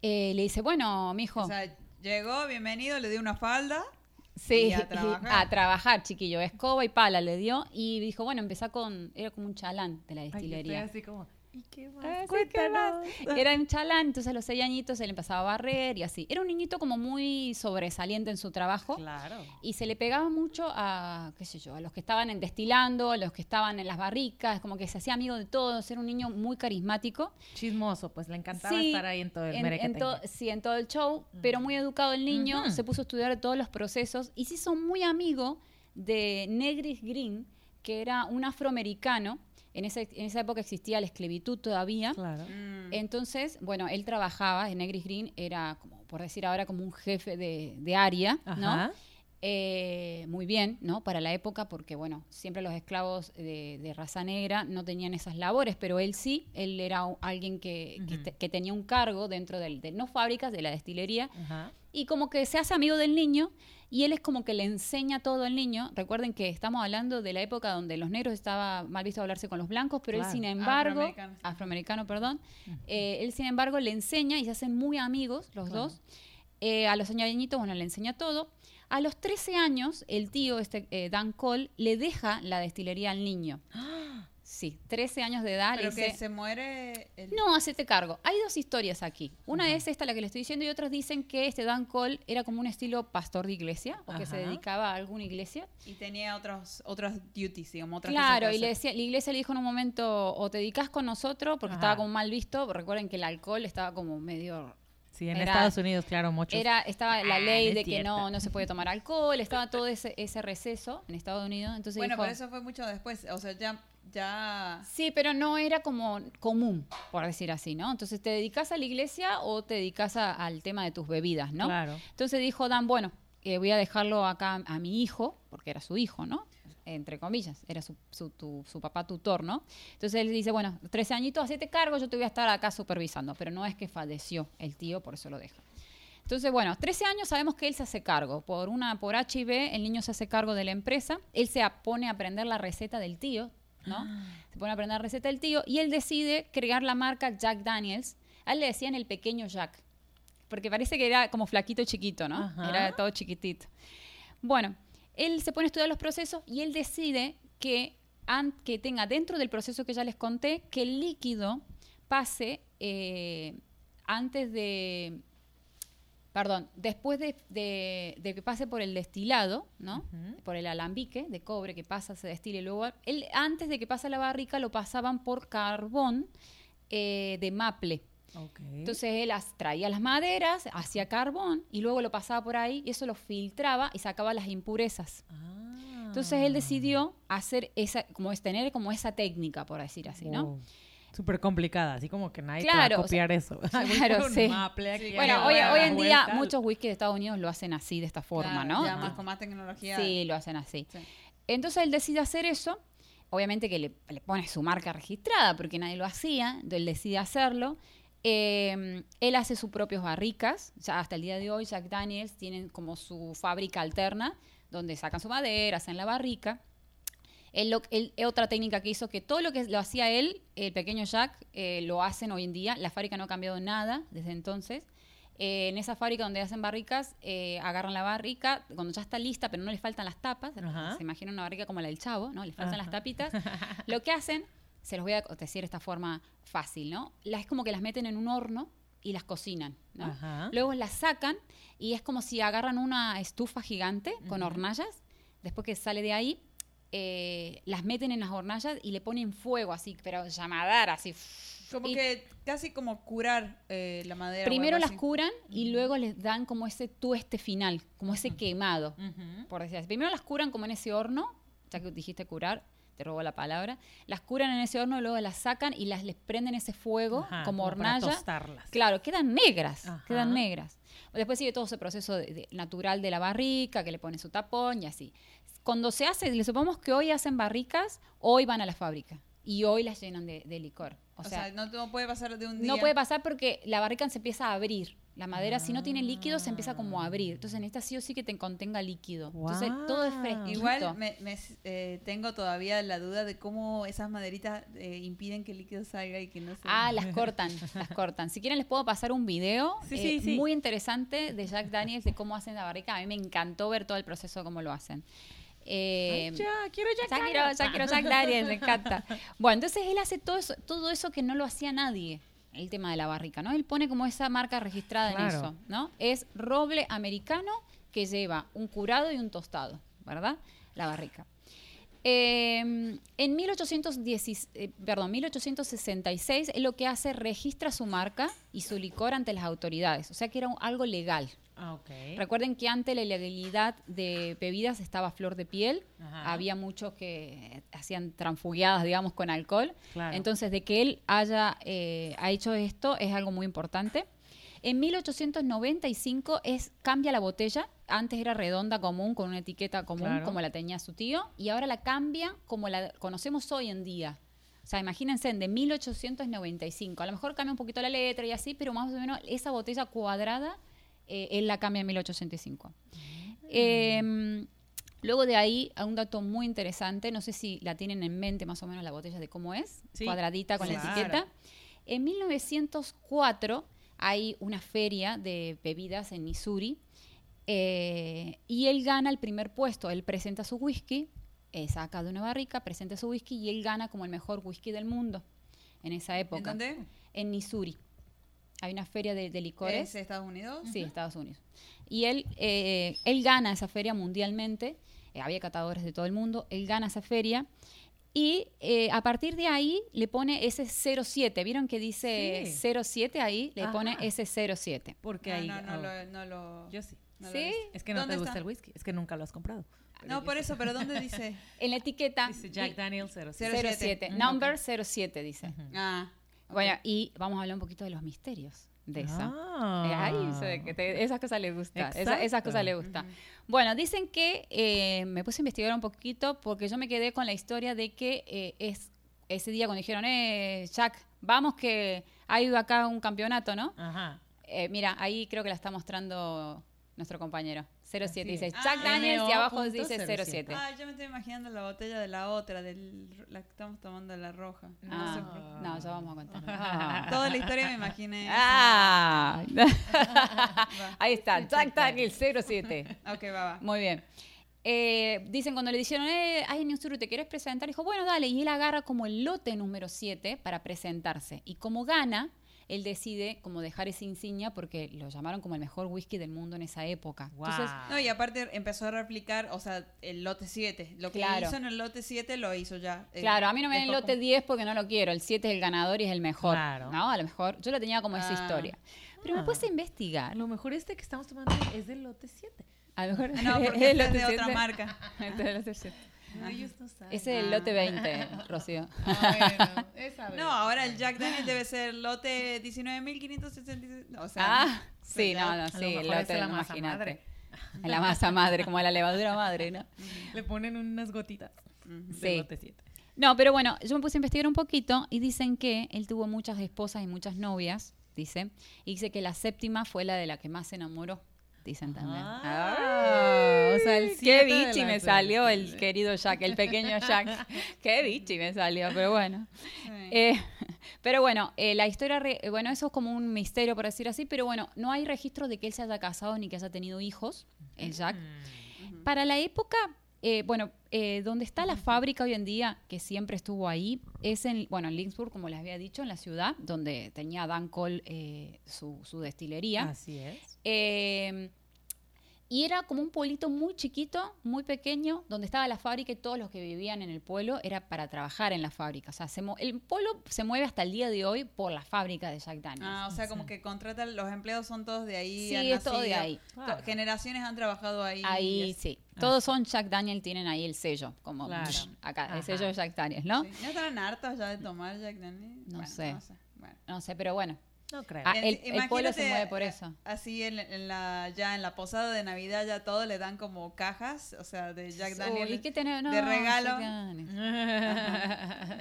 Eh, le dice, bueno, mijo, O sea, llegó, bienvenido, le dio una falda. sí, y a trabajar. a trabajar, chiquillo, escoba y pala le dio y dijo, bueno, empezá con, era como un chalán de la Ay, destilería. así como, ¿y qué más? Ah, sí, ¿qué Cuéntanos. Era un chalán, entonces a los seis añitos él empezaba a barrer y así. Era un niñito como muy sobresaliente en su trabajo. Claro. Y se le pegaba mucho a, qué sé yo, a los que estaban en destilando, a los que estaban en las barricas, como que se hacía amigo de todos, era un niño muy carismático. Chismoso, pues le encantaba Sí, estar ahí en todo el en, merequetengue. en to- sí, en todo el show, pero muy educado el niño, se puso a estudiar todos los procesos y se hizo muy amigo de Negris Green, que era un afroamericano. En, ese- en esa época existía la esclavitud todavía. Claro. Mm. Entonces, bueno, él trabajaba, en Negris Green era, como por decir ahora, como un jefe de, de área, ¿no? Eh, muy bien, ¿no? Para la época, porque, bueno, siempre los esclavos de, de raza negra no tenían esas labores, pero él sí, él era alguien que, que Ujú. te- que tenía un cargo dentro del, de, no fábricas, de la destilería, Ajá. y como que se hace amigo del niño, y él es como que le enseña todo al niño. Recuerden que estamos hablando de la época donde los negros estaba mal visto hablarse con los blancos, pero él, sin embargo, Afroamericano. afroamericano, perdón, eh, él, sin embargo, le enseña y se hacen muy amigos los Claro. dos. Eh, a los añadiñitos, bueno, le enseña todo. A los 13 años, el tío, este eh, Dan Cole, le deja la destilería al niño. Sí, 13 años de edad. le Pero que dice, se muere el... no, hacete cargo. Hay dos historias aquí. Una es esta, la que le estoy diciendo, y otros dicen que este Dan Cole era como un estilo pastor de iglesia, o que se Ajá. dedicaba a alguna iglesia. Y tenía otros, otras duties, digamos, otras Claro, cosas y le decía, la iglesia le dijo en un momento, o te dedicas con nosotros, porque Ajá. estaba como mal visto. Recuerden que el alcohol estaba como medio Sí, en Era- Estados Unidos, claro, muchos. Era, estaba la Ah, ley es de que no, no se puede tomar alcohol, estaba todo ese, ese receso en Estados Unidos. Entonces Bueno, dijo, pero eso fue mucho después. O sea, ya. Ya... Sí, pero no era como común, por decir así, ¿no? Entonces, ¿te dedicas a la iglesia o te dedicas a- al tema de tus bebidas, no? Claro. Entonces dijo Dan, bueno, eh, voy a dejarlo acá a mi hijo, porque era su hijo, ¿no? Entre comillas, era su, su, tu- su papá tutor, ¿no? Entonces él dice, bueno, 13 añitos, hacete cargo, yo te voy a estar acá supervisando, pero no es que falleció el tío, por eso lo deja. Entonces, bueno, 13 años sabemos que él se hace cargo. Por una, por H y B, el niño se hace cargo de la empresa. Él se pone a aprender la receta del tío, ¿no? Se pone a aprender la receta del tío y él decide crear la marca Jack Daniels. A él le decían el pequeño Jack, porque parece que era como flaquito chiquito, ¿no? Ajá. Era todo chiquitito. Bueno, él se pone a estudiar los procesos y él decide que, que tenga dentro del proceso que ya les conté, que el líquido pase eh, antes de, perdón, después de, de- de que pase por el destilado, ¿no? Por el alambique de cobre que pasa, se destila y luego, él, antes de que pase la barrica lo pasaban por carbón eh, de maple. Ok. Entonces él as- traía las maderas, hacía carbón y luego lo pasaba por ahí y eso lo filtraba y sacaba las impurezas. Ah. Entonces él decidió hacer esa, como es tener como esa técnica, por decir así, ¿no? Súper complicada, así como que nadie Claro, te va o a sea, copiar eso. claro, sí. maple aquí, Sí, Bueno, hoy, hoy en día vuelta. muchos whisky de Estados Unidos lo hacen así, de esta forma, Claro, ¿no? Ya más con más tecnología. Sí, lo hacen así. Sí. Entonces él decide hacer eso. Obviamente que le, le pone su marca registrada porque nadie lo hacía. Entonces él decide hacerlo. Eh, él hace sus propios barricas. Ya hasta el día de hoy, Jack Daniels tienen como su fábrica alterna donde sacan su madera, hacen la barrica. Él, él- otra técnica que hizo que todo lo que lo hacía él, el pequeño Jack, eh, lo hacen hoy en día. La fábrica no ha cambiado nada desde entonces. Eh, en esa fábrica donde hacen barricas, eh, agarran la barrica cuando ya está lista, pero no le faltan las tapas. Ajá. Se imagina una barrica como la del chavo, ¿no? Le faltan las Ajá. tapitas. Lo que hacen, se los voy a decir de esta forma fácil, ¿no? Las, es como que las meten en un horno y las cocinan, ¿no? Ajá. Luego las sacan y es como si agarran una estufa gigante con hornallas. Después que sale de ahí, eh, las meten en las hornallas y le ponen fuego así, pero llamadar así. Como Y que casi como curar eh, la madera. primero las así. curan y luego les dan como ese tueste final, como ese quemado, por decir así. Primero las curan como en ese horno, ya que dijiste curar, te robo la palabra. Las curan en ese horno luego las sacan y las les prenden ese fuego Ajá, como para hornalla. tostarlas. Claro, quedan negras, Ajá. quedan negras. Después sigue todo ese proceso de- de- natural de la barrica, que le pone su tapón y así. Cuando se hace, le supongamos que hoy hacen barricas, hoy van a la fábrica y hoy las llenan de, de licor. O, O, sea, sea, no, no puede pasar de un día. no puede pasar porque la barrica se empieza a abrir. La madera, si no tiene líquido, se empieza como a abrir. Entonces necesita sí o sí que te contenga líquido. Entonces todo es fresquito. Igual me, me, eh, tengo todavía la duda de cómo esas maderitas eh, impiden que el líquido salga y que no se... Ah, las cortan, las cortan. Si quieren les puedo pasar un video Sí, eh, sí, sí. muy interesante de Jack Daniels de cómo hacen la barrica. A mí me encantó ver todo el proceso de cómo lo hacen. Eh, Ay, ya, quiero Jack ya quiero, ya quiero Jack Daniels, me encanta. Bueno, entonces él hace todo eso, todo eso que no lo hacía nadie, el tema de la barrica, ¿no? Él pone como esa marca registrada en eso, ¿no? Es roble americano que lleva un curado y un tostado, ¿verdad? La barrica. Eh, en 1810, eh, perdón, 1866, él lo que hace registra su marca y su licor ante las autoridades, o sea que era un- algo legal. Ah. Recuerden que antes la ilegalidad de bebidas estaba a flor de piel, Ajá. había muchos que hacían transfugiadas, digamos, con alcohol. Claro. Entonces, de que él haya eh, ha hecho esto es algo muy importante. En 1895 es, cambia la botella. Antes era redonda común, con una etiqueta común, Claro. como la tenía su tío, y ahora la cambia como la conocemos hoy en día. O sea, imagínense, de 1895. A lo mejor cambia un poquito la letra y así, pero más o menos esa botella cuadrada, eh, él la cambia en 1885. Eh, luego de ahí, a un dato muy interesante, no sé si la tienen en mente más o menos la botella de cómo es, Sí. cuadradita con la etiqueta. En 1904 hay una feria de bebidas en Missouri eh, y él gana el primer puesto. Él presenta su whisky, eh, saca de una barrica, presenta su whisky y él gana como el mejor whisky del mundo en esa ¿En época. dónde? En Missouri. Hay una feria de, de licores. ¿Es Estados Unidos? Sí, Estados Unidos. Y él, eh, él gana esa feria mundialmente. eh, había catadores de todo el mundo. Él gana esa feria. Y eh, a partir de ahí le pone ese 07. ¿Vieron que dice Sí. 07 ahí? Le pone Ajá. ese 07. Porque Ah, ahí. no, no, oh, lo, no lo- Yo sí. no lo ¿Sí? he visto. Es que no ¿Dónde te gusta está? el whisky. Es que nunca lo has comprado. Pero No, por eso, pero ¿dónde dice? En la etiqueta. Dice Jack Daniels 07. 07. 07. Mm, Number 07 dice. Ujú. Ah. Bueno, y vamos a hablar un poquito de los misterios de esa. Ah. Ay, se ve que te- esas cosas le gustan. Esa- esas cosas le gustan. Bueno, dicen que eh, me puse a investigar un poquito porque yo me quedé con la historia de que eh, es ese día cuando dijeron, eh, Jack, vamos que hay acá un campeonato, ¿no? Ajá. Eh, mira, ahí creo que la está mostrando nuestro compañero. 07 Así dice. Jack Ah, Daniels y abajo MO.07. dice 07. Ah, yo me estoy imaginando la botella de la otra, del, la que estamos tomando, la roja. No Ah, sé por- no, ya vamos a contar. Ah. Toda la historia me imaginé. Ah. Ahí está, Jack Daniels 07. Ok, va, va. Muy bien. Eh, dicen cuando le dijeron, eh, ay, Newsuru, ¿te quieres presentar? Dijo, bueno, dale. Y él agarra como el lote número 7 para presentarse. Y como gana, él decide como dejar esa insignia porque lo llamaron como el mejor whisky del mundo en esa época. Entonces. No, y aparte empezó a replicar, o sea, el lote 7. Lo que Claro. hizo en el lote 7 lo hizo ya. Eh, Claro, a mí no me den el lote como- 10 porque no lo quiero. El 7 es el ganador y es el mejor. Claro. ¿No? A lo mejor. Yo lo tenía como esa Ah. historia. Pero me Ah. puse a investigar. A lo mejor este que estamos tomando es del lote 7. A lo mejor. No, porque el este es de otra 7. marca. Este es el lote 7. No, ellos no saben. Ese es el Ah. lote 20, Rocío. Ah, bueno, esa vez. No, ahora el Jack Daniel debe ser el lote 19.566. O sea, Ah, sí, ya- no, sí, el lote, es la masa imagínate. madre. La masa madre, como la levadura madre, ¿no? Le ponen unas gotitas del Sí. lote 7. No, pero bueno, yo me puse a investigar un poquito y dicen que él tuvo muchas esposas y muchas novias, dice, y dice que la séptima fue la de la que más se enamoró, dicen también. Ah, o sea, el Qué bichi me salió el querido Jack, el pequeño Jack. Qué bichi me salió, pero bueno. Sí. Eh, pero bueno, eh, la historia, re- bueno, eso es como un misterio, por decir así, pero bueno, no hay registro de que él se haya casado ni que haya tenido hijos, el Jack. Ujú. Para la época, eh, bueno, eh, donde está la fábrica hoy en día, que siempre estuvo ahí, es en, bueno, en Linksburg, como les había dicho, en la ciudad, donde tenía Dan Cole eh, su, su destilería. Así es. Eh, y era como un pueblito muy chiquito, muy pequeño, donde estaba la fábrica y todos los que vivían en el pueblo era para trabajar en la fábrica. O sea, se el pueblo se mueve hasta el día de hoy por la fábrica de Jack Daniels. Ah, o sea, como que contratan, los empleados son todos de ahí. Sí, es todo de ahí. Generaciones han trabajado ahí. Ahí sí. Todos son Jack Daniel, tienen ahí el sello, como Claro. acá, el Ajá. sello de Jack Daniels, ¿no? sí. ¿No estarán hartos ya de tomar Jack Daniel? No Bueno, sé. No sé. Bueno. No sé, pero bueno. No creo. Ah, En- el, el pueblo se imagínate, mueve por eh, eso. Así en, en la, ya en la posada de Navidad ya todo le dan como cajas, o sea, de Jack Uy, Daniel. ¿qué tenés? No, de regalo.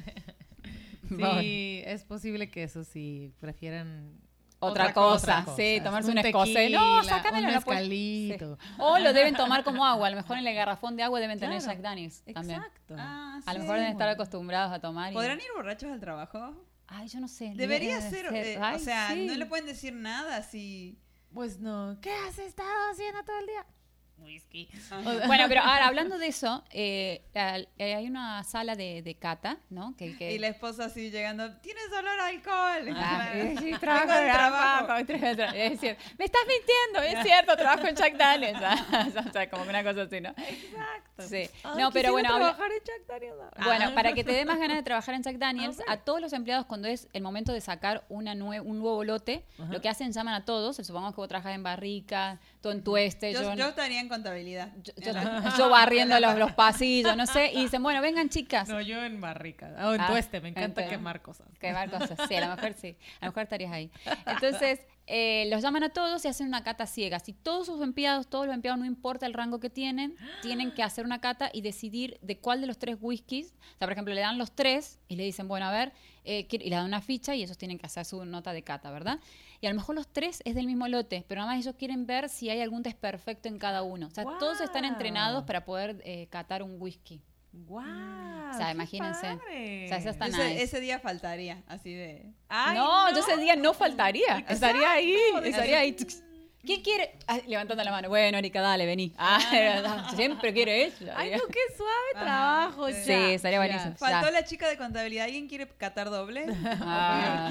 Sí, es posible que eso sí prefieran Otra, Otra cosa, cosa. sí, tomarse un, un escocés. No, sácamelo. un mezcalito. Sí. O lo deben tomar como agua. A lo mejor en el garrafón de agua deben tener Claro. Jack Daniels también. Exacto. Ah, A lo mejor deben estar acostumbrados a tomar. y- ¿Podrán ir borrachos al trabajo? Ay, yo no sé. Debería debe ser, ser. eh, Ay, o sea, sí. no le pueden decir nada así. Pues no. ¿Qué has estado haciendo todo el día? Whisky. Bueno, pero ahora hablando de eso, eh, eh, hay una sala de, de cata, ¿no? Que, que- Y la esposa así llegando, tienes olor a alcohol. Ah, sí, trabajo, trabajo, trabajo. Es cierto. Me estás mintiendo, es cierto, trabajo en Jack Daniels. o sea, como una cosa así, ¿no? Exacto. Sí. Ay, no, pero bueno, trabajar en Jack Daniels. Bueno, Ah. para que te dé más ganas de trabajar en Jack Daniels, a todos los empleados cuando es el momento de sacar una nue- un nuevo lote, lo que hacen llaman a todos, supongamos que vos trabajas en barrica, tú en tueste, yo, Yo, yo estaría en contabilidad. yo- yo- yo barriendo los, los pasillos, no sé, y dicen, bueno, vengan chicas. No, yo en barrica. O en Ah, tueste. Me encanta quemar cosas. Quemar cosas, sí, a lo mejor sí, a lo mejor estarías ahí. Entonces, eh, los llaman a todos y hacen una cata ciega. Si todos sus empleados, todos los empleados, no importa el rango que tienen, tienen que hacer una cata y decidir de cuál de los tres whiskies. O sea, por ejemplo, le dan los tres y le dicen, bueno, a ver, eh, y le dan una ficha y ellos tienen que hacer su nota de cata, ¿verdad? Y a lo mejor los tres es del mismo lote, pero nada más ellos quieren ver si hay algún desperfecto en cada uno. O sea, todos están entrenados para poder eh, catar un whisky. ¡Guau! O sea, qué imagínense. padre. O sea, esas están- Ese, nice. ese día faltaría, así de... Ay, no, yo ese día no faltaría. Estaría ahí, estaría ahí. ¿Quién quiere? Ah, levantando la mano. Bueno, Erika, dale, vení. Ah, siempre quiere ella. Ay, no, qué suave Ajá, trabajo. sí. ya, Sí, estaría ya. buenísimo. Faltó Ya. la chica de contabilidad. ¿Alguien quiere catar doble? Ah.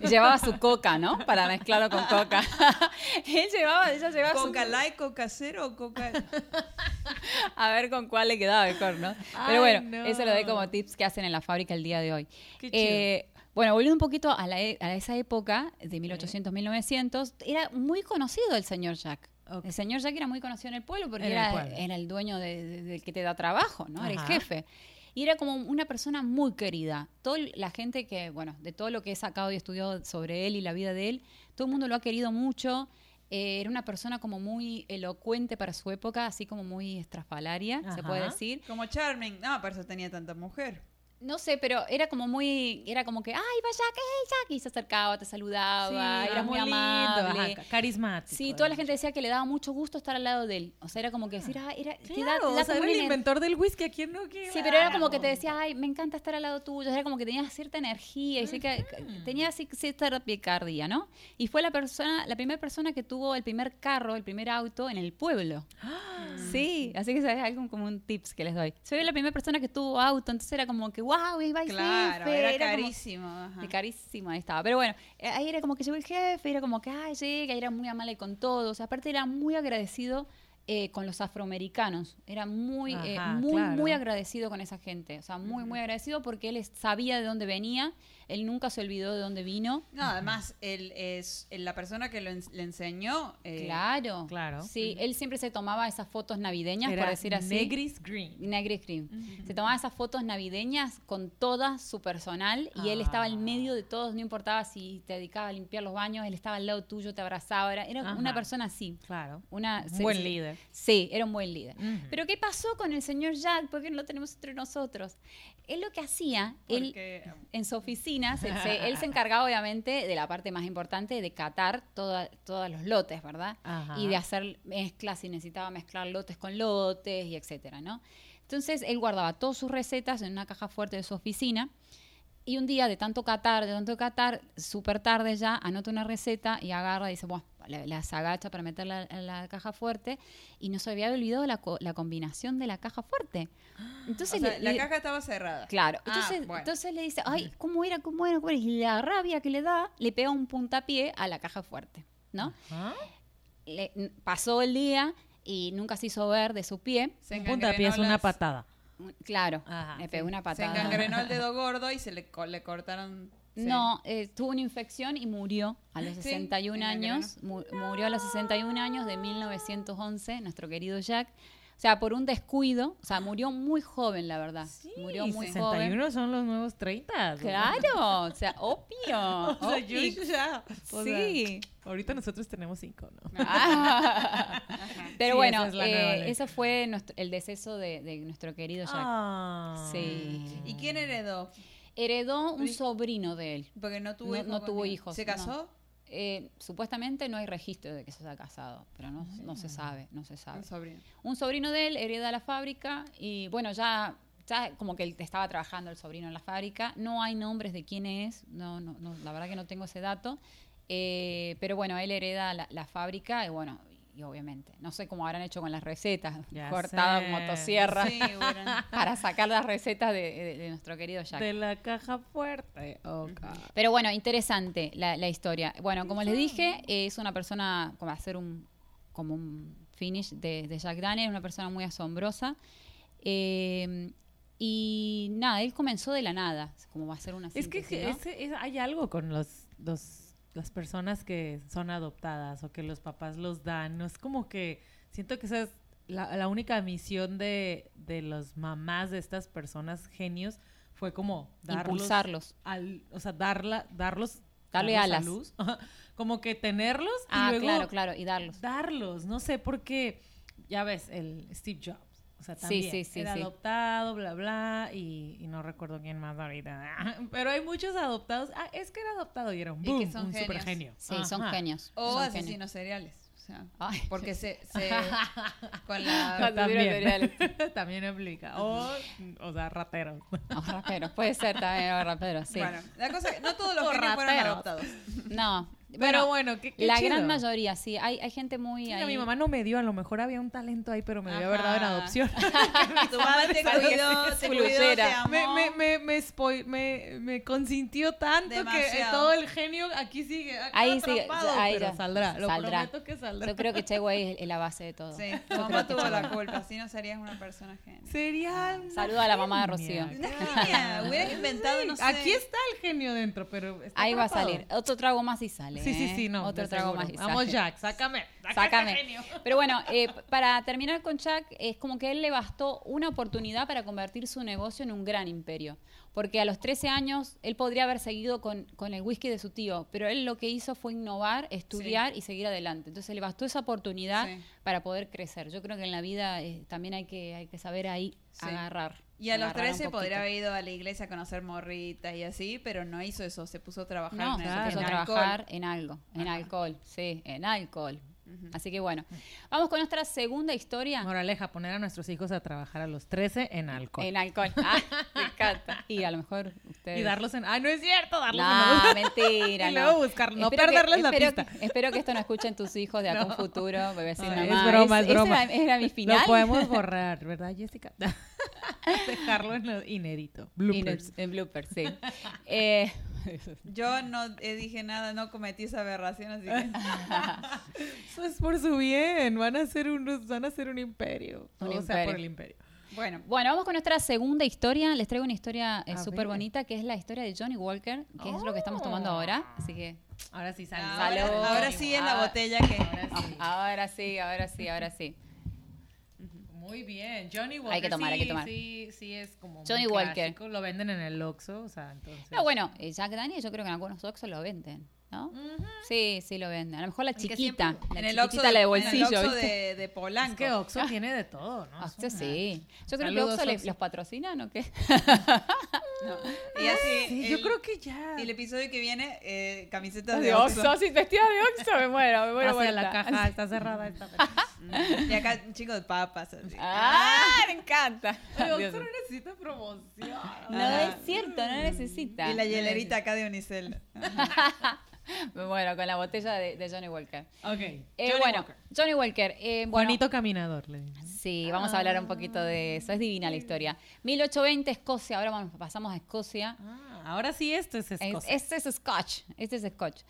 Y llevaba su coca, ¿no? Para mezclarlo con coca. Él llevaba, ella llevaba su ¿Coca light, coca cero o coca...? A ver con cuál le quedaba mejor, ¿no? Pero bueno, no. eso lo doy como tips que hacen en la fábrica el día de hoy. Qué chido. Eh, bueno, volviendo un poquito a, la e- a esa época de 1800-1900, era muy conocido el señor Jack. El señor Jack era muy conocido en el pueblo porque el era, pueblo. era el dueño de- de- del que te da trabajo, ¿no? Era el Ajá. jefe. Y era como una persona muy querida. Toda la gente que, bueno, de todo lo que he sacado y estudiado sobre él y la vida de él, todo el mundo lo ha querido mucho. Eh, era una persona como muy elocuente para su época, así como muy estrafalaria, se Ajá. puede decir. Como Charming. No, por eso tenía tanta mujer. No sé, pero era como muy, era como que, ay, vaya, ¿qué es Jack? Y se acercaba, te saludaba, era muy, lindo, amable. ajá, carismático. Sí, toda la gente decía que le daba mucho gusto estar al lado de él. O sea, era como que decir, ah, era, te da- te da o sea, era el inventor del whisky. ¿A quién no quiere? Sí, pero era como que te decía, ay, me encanta estar al lado tuyo. Era como que tenía cierta energía y sí que que tenía cierta picardía, ¿no? Y fue la persona, la primera persona que tuvo el primer carro, el primer auto en el pueblo. Sí, así que es algo como un tips que les doy. Soy la primera persona que tuvo auto, entonces era como que, wow, iba el Claro, jefe. era como- carísimo. ajá. de carísimo, ahí estaba. Pero bueno, eh, ahí era como que llegó el jefe, era como que, ay, llega, era muy amable con todos. Aparte era muy agradecido eh, con los afroamericanos. Era muy, eh, muy, claro. muy agradecido con esa gente. O sea, muy, muy agradecido porque él sabía de dónde venía, él nunca se olvidó de dónde vino. No, además, él es la persona que lo le enseñó. eh, claro. claro. Sí, él siempre se tomaba esas fotos navideñas, Era por decir así. Negris Green. Negri Cream. Se tomaba esas fotos navideñas con toda su personal y él estaba Ah. en medio de todos, no importaba si te dedicaba a limpiar los baños, él estaba al lado tuyo, te abrazaba, era, era una persona así. Claro. Una, Un buen líder. Sí, era un buen líder. Pero ¿qué pasó con el señor Jack? ¿Por qué no lo tenemos entre nosotros? Él lo que hacía, él porque- en su oficina, se- él se encargaba obviamente de la parte más importante, de catar toda- todos los lotes, ¿verdad? Ajá. Y de hacer mezclas, si necesitaba mezclar lotes con lotes y etcétera, ¿no? Entonces él guardaba todas sus recetas en una caja fuerte de su oficina y un día de tanto catar, de tanto catar, súper tarde ya, anota una receta y agarra y dice, bueno, la- las agacha para meterla en la caja fuerte y no se había olvidado la, co- la combinación de la caja fuerte. Entonces o sea, le- la le- caja estaba cerrada. Claro, Ah, entonces, bueno. entonces le dice, ay, ¿cómo era? ¿Cómo era? ¿Cómo era? Y la rabia que le da, le pega un puntapié a la caja fuerte, ¿no? Le- pasó el día y nunca se hizo ver de su pie. Se Un puntapié es una las- patada. Claro, Ajá, le pegó una Se patada. engangrenó el dedo gordo y se le, co- le cortaron. Sí. No, eh, tuvo una infección y murió a los Sí, 61 años. Mu- murió a los 61 años de 1911, nuestro querido Jack. O sea, por un descuido. O sea, murió muy joven, la verdad. murió Y muy 61 joven. son los nuevos 30. Claro, o sea, obvio. O sea, yo ya. o sea, Sí. ahorita nosotros tenemos 5, ¿no? Ah. Pero Sí, bueno, esa es eh, ese fue nuestro- el deceso de, de nuestro querido Jack. Ah. Sí. ¿Y quién heredó? Heredó un sobrino de él. Porque no tuvo No- tuvo hijos, ¿Se no. casó? Eh, supuestamente no hay registro de que se haya casado, pero no, no se sabe, no se sabe. Un sobrino. Un sobrino de él hereda la fábrica y bueno, ya, ya como que él estaba trabajando el sobrino en la fábrica. No hay nombres de quién es, no, no, no, la verdad que no tengo ese dato. Eh, pero bueno, él hereda la, la fábrica y bueno, y obviamente, no sé cómo habrán hecho con las recetas, Ya cortadas sé. motosierra Sí, hubieran- para sacar las recetas de, de- de nuestro querido Jack. De la caja fuerte. Ok. Pero bueno, interesante la, la historia. Bueno, como les dije, es una persona, como hacer un, como un finish de, de Jack Daniel, una persona muy asombrosa. Eh, y nada, él comenzó de la nada, como va a ser una Es que hay algo con los, los, las personas que son adoptadas o que los papás los dan. No es como que siento que esa es la, la única misión de, de los mamás de estas personas genios fue como darlos impulsarlos. al, o sea, darla, darlos, Darle alas. luz. como que tenerlos y Ah, luego claro, claro, y darlos. darlos, no sé, porque ya ves, el Steve Jobs, o sea, también sí, sí, era sí. adoptado, bla, bla, y, y no recuerdo quién más ahorita, pero hay muchos adoptados, ah, es que era adoptado y era un Y que boom, son un super genios. genio. Sí, son Ajá. genios. O son asesinos genios. seriales. O sea, Ay, porque se, se con la también, también aplica, o, o sea, rateros. No, raperos, puede ser también raperos, sí. bueno, la cosa es que no todos los O genios fueron rateros. adoptados. No, Pero bueno, qué, qué la chido. gran mayoría, sí. Hay, hay gente muy Sí, ahí. a mi mamá no me dio, a lo mejor había un talento ahí, pero me debió haber dado en adopción. Tu mamá te cuidó, te cuidó, te amó. me, me, me, me, spoil- me, me consintió tanto que eh, todo el genio aquí sigue acá Ahí sigue, ahí pero ya. saldrá, lo Saldrá. prometo que saldrá. Yo creo que Che Wei es, la base de todo. Sí, Yo tu mamá tuvo la culpa, si no serías una persona genia. Sería una Saluda a la mamá de. Rocío. Una genia, hubieras inventado, no sé. Aquí está el genio dentro, pero está Ahí va a salir. Otro trago más y sale. Sí, sí, sí, no. Otro trago seguro. más Vamos. Jack, sácame. sácame, genio. Pero bueno, eh, para terminar con Jack, es como que él le bastó una oportunidad para convertir su negocio en un gran imperio. Porque a los 13 años él podría haber seguido con, con el whisky de su tío, pero él lo que hizo fue innovar, estudiar y seguir adelante. Entonces le bastó esa oportunidad Sí. para poder crecer. Yo creo que en la vida eh, también hay que, hay que saber ahí Sí. agarrar. Y a los agarrar un 13 poquito. podría haber ido a la iglesia a conocer morritas y así, pero no hizo eso, se puso a trabajar No, en, se el- puso a trabajar en algo, en Ajá. alcohol, sí, en alcohol. Así que bueno, vamos con nuestra segunda historia. Moraleja, poner a nuestros hijos a trabajar a los 13 en alcohol. En alcohol. Ah, me encanta. Y a lo mejor ustedes. Y darlos en... ¡Ay, no es cierto! Darlos No, en... mentira. Y no. luego buscar- no Espero que- perderles la espero pista. que- espero que esto no escuchen tus hijos de un No. futuro. Porque decir, Ay, es broma, es ese broma. Era, era mi final. Lo podemos borrar, ¿verdad, Jessica? Dejarlo en lo inédito. No- Bloopers. en bloopers, sí. Eh, Yo no dije nada, no cometí esa aberración, así que... Eso es por su bien. Van a ser unos, van a ser un imperio. Un o sea, imperio. por el imperio. Bueno, bueno, vamos con nuestra segunda historia. Les traigo una historia eh, súper bonita que es la historia de Johnny Walker, que es lo que estamos tomando ahora. Así que Ahora sí sale. ahora, Salud. ahora sí en la Ah. botella que... ahora sí, ahora sí, ahora sí. Muy bien. Johnny Walker. que tomar, hay que sí, tomar. Sí, sí es como Johnny muy Walker. clásico. Lo venden en el Oxxo, o sea, entonces... No, bueno, eh, Jack Daniels yo creo que en algunos Oxxo lo venden, ¿no? Sí, sí lo venden. A lo mejor la que chiquita, siempre- la en el chiquitita, Oxxo la de en el bolsillo, Oxxo ¿viste? de, de Polanco. Es que Oxxo tiene de todo, ¿no? Oxxo una- sí. Yo creo que Saludos, Oxxo le- Oxxo. los patrocinan o qué. Y así, Sí, el- yo creo que ya. y el episodio que viene, eh, camisetas de, de Oxxo. Oxxo, sí, vestida de Oxxo, me muero, me muero. Hacia la caja, está cerrada esta vez. Y acá un chico de papas. Así. Ah, me encanta. Dios Oxxo no necesita promoción. No es cierto, no necesita. Y la hielerita acá de Unicel. Muero con la botella de, de Johnny Walker. Ok. Eh, Johnny bueno, Walker. Johnny Walker. eh, bueno, Juanito Caminador, le digo. Sí, vamos a hablar un poquito de eso. Es divina la historia. 1820, Escocia. Ahora vamos, pasamos a Escocia. Ah, ahora sí esto es Es- Escocia. Este es Scotch. Este es Scotch.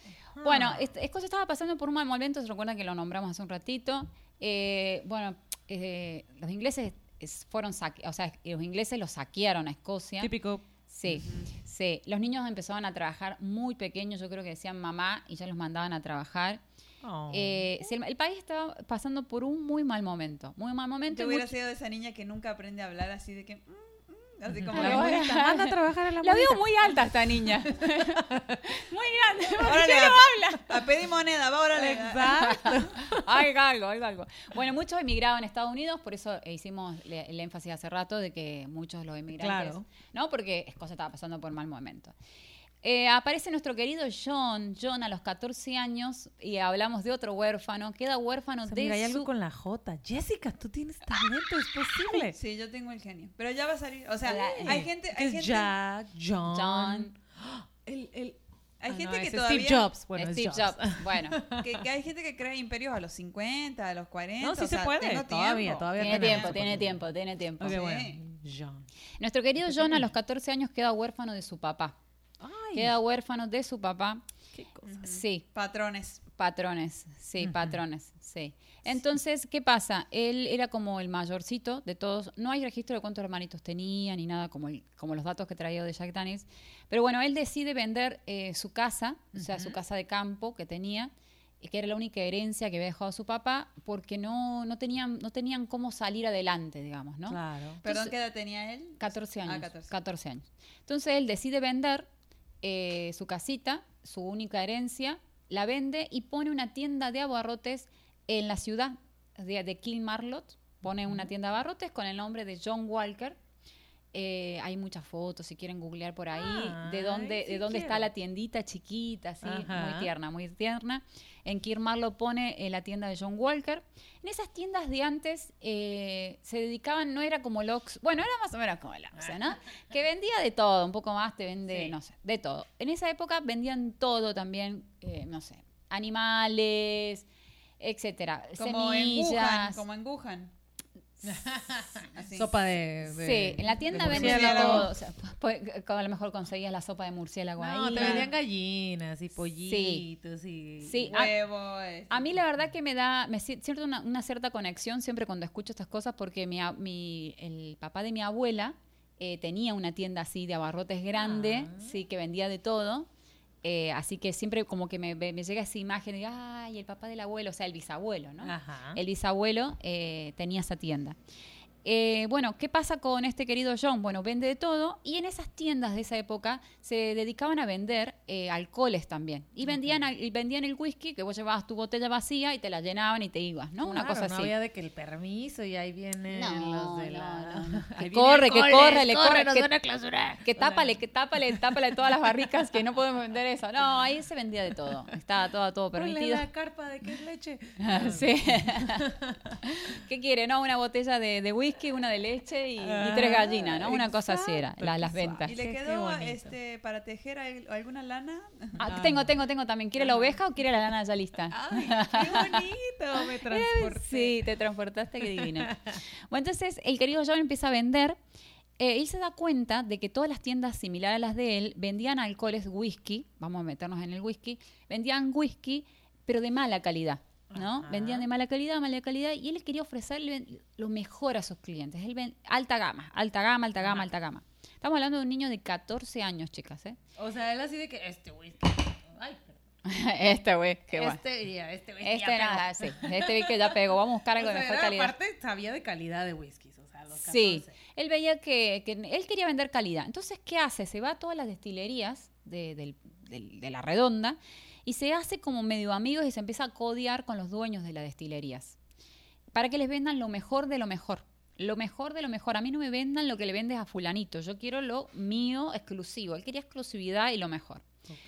Bueno, este- Escocia estaba pasando por un mal momento. Se recuerdan que lo nombramos hace un ratito. Eh, bueno, eh, los ingleses es- fueron saque- o sea, los ingleses los saquearon a Escocia. Típico. Sí, sí. Los niños empezaban a trabajar muy pequeños. Yo creo que decían mamá y ya los mandaban a trabajar. Oh. Eh, sí, el, el país estaba pasando por un muy mal momento. Muy mal momento. Yo hubiera mucho- sido de esa niña que nunca aprende a hablar así de que... mm, así como... La Manda a trabajar a la La veo muy alta esta niña. muy grande. Órale, ¿Qué no habla? A pedir moneda, va, órale. Exacto. Hay algo, hay algo. Bueno, muchos emigraban a Estados Unidos, por eso hicimos le- el énfasis hace rato de que muchos los emigrantes, Claro. ¿no? Porque Escocia estaba pasando por mal momento. Eh, aparece nuestro querido John, John a los 14 años, y hablamos de otro huérfano, queda huérfano O sea, de mira, hay su... algo con la J. Jessica, tú tienes talento, es posible. Sí, yo tengo el genio. Pero ya va a salir. O sea, hay gente... Hay es gente, Jack, John. John. El, el, hay Ah, gente no, que todavía... Steve Jobs. Bueno, Steve Jobs. Jobs. Bueno, Que, que hay gente que crea imperios a los 50, a los 40. No, sí o se sea, puede. tengo Todavía, todavía tiene tiempo, tiene tiempo, tiene tiempo. Ok, Sí. bueno. John. Nuestro querido John a los 14 años queda huérfano de su papá. Ay, Queda huérfano de su papá. qué cosa. Sí, Patrones. Patrones, sí, patrones, sí. Entonces, ¿qué pasa? Él era como el mayorcito de todos. No hay registro de cuántos hermanitos tenía ni nada como, el- como los datos que traía de Jack Daniels. Pero bueno, él decide vender eh, su casa, o sea, su casa de campo que tenía, que era la única herencia que había dejado su papá, porque no, no, tenían, no tenían cómo salir adelante, digamos, ¿no? Claro. Perdón, Entonces- ¿qué edad tenía él? 14 años. Ah, 14. 14 años. Entonces él decide vender eh, su casita, su única herencia, la vende y pone una tienda de abarrotes en la ciudad de, de Kilmarlot. Pone una tienda de abarrotes con el nombre de John Walker. Eh, hay muchas fotos, si quieren googlear por ahí, de dónde, sí de dónde está la tiendita chiquita, así, Ajá. muy tierna, muy tierna. En Kilmarlot pone eh, la tienda de John Walker. En esas tiendas de antes eh, se dedicaban, no era como el Ox, bueno, era más o menos como el Oxxo, ¿no? Que vendía de todo, un poco más te vende, Sí. no sé, de todo. En esa época vendían todo también, eh, no sé, animales, etcétera, Como en Wuhan, semillas. como en Wuhan. Así. Sopa de, de- Sí, en la tienda de venden todo. O sea, pu- pu- a lo mejor conseguías la sopa de murciélago No, ahí. te vendían gallinas y pollitos y... Sí. a- Huevo. este. A mí la verdad que me da, me si- siento una, una cierta conexión siempre cuando escucho estas cosas porque mi, a- mi- el papá de mi abuela eh, tenía una tienda así de abarrotes grande, Ah. sí, que vendía de todo. Eh, así que siempre como que me, me llega esa imagen de, ay, el papá del abuelo, o sea, el bisabuelo, ¿no? Ajá. El bisabuelo eh, tenía esa tienda. Eh, bueno, ¿qué pasa con este querido John? Bueno, vende de todo y en esas tiendas de esa época se dedicaban a vender eh, alcoholes también. Y vendían, al- y vendían el whisky, que vos llevabas tu botella vacía y te la llenaban y te ibas, ¿no? Una cosa no así. había de que el permiso y ahí vienen No, los de no, la... no, no. Que corre, que corre, le corre, que- van a clausurar. Que tápale, que tápale, tápale todas las barricas que no podemos vender eso. No, ahí se vendía de todo. Estaba todo, todo permitido. la carpa de que es leche. Sí. ¿Qué quiere? No, una botella de, de whisky, una de leche y, y tres Ah, gallinas, ¿no? Una cosa así era, la- las ventas. ¿Y le quedó este para tejer al- alguna lana? Ah, tengo, tengo, tengo también. ¿Quiere la oveja o quiere la lana ya lista? ¡Ay, qué bonito! Me transporté. Sí, te transportaste, qué divino. Bueno, entonces el querido John empieza a vender. eh, él se da cuenta de que todas las tiendas similares a las de él vendían alcoholes whisky, vamos a meternos en el whisky, vendían whisky, pero de mala calidad. ¿No? Ajá. Vendían de mala calidad, mala calidad, y él quería ofrecerle lo mejor a sus clientes. Él ven- alta gama, alta gama, alta gama, Ajá. alta gama. Estamos hablando de un niño de 14 años, chicas, ¿eh? O sea, él así de que este whisky. Ay, este güey, qué guay. Este, ya, este whisky. Este ya pegó. sí. Este vi que ya pegó. Vamos a buscar algo O de sea, mejor era, calidad. Aparte, sabía de calidad de whiskies. O sea, los 14. Sí, él veía que, que él quería vender calidad. Entonces, ¿qué hace? Se va a todas las destilerías de, del- del- de la redonda y se hace como medio amigos y se empieza a codear con los dueños de las destilerías para que les vendan lo mejor de lo mejor. Lo mejor de lo mejor. A mí no me vendan lo que le vendes a fulanito. Yo quiero lo mío exclusivo. Él quería exclusividad y lo mejor.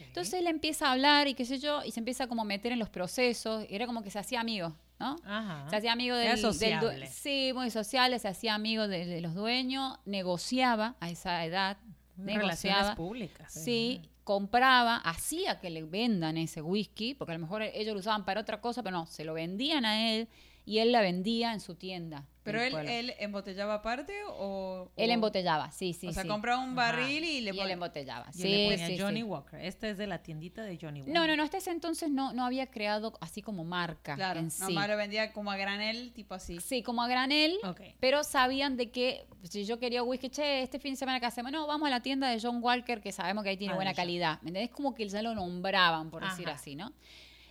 Entonces él empieza a hablar y qué sé yo, y se empieza como a meter en los procesos. Era como que se hacía amigo, ¿no? Ajá. Se hacía amigo del, del. Sí, muy sociable, se hacía amigo de, de los dueños, negociaba a esa edad, Relaciones negociaba. públicas. Sí, compraba, hacía que le vendan ese whisky, porque a lo mejor ellos lo usaban para otra cosa, pero no, se lo vendían a él y él la vendía en su tienda. ¿Pero él, él embotellaba aparte o...? Él embotellaba, sí, sí, o sea, sí. compraba un Ajá. barril y le y él ponía... embotellaba. Y Sí, le ponía sí, Johnny sí. Walker. Este es de la tiendita de Johnny Walker. No, no, no, hasta ese entonces no, no había creado así como marca Claro, en sí. nomás lo vendía como a granel, tipo así. Sí, como a granel, Ok. pero sabían de que si yo quería whisky, che, este fin de semana que hacemos, no, vamos a la tienda de John Walker que sabemos que ahí tiene Ah, buena ya. calidad. ¿Me entendés? Como que ya lo nombraban, por decir así, ¿no?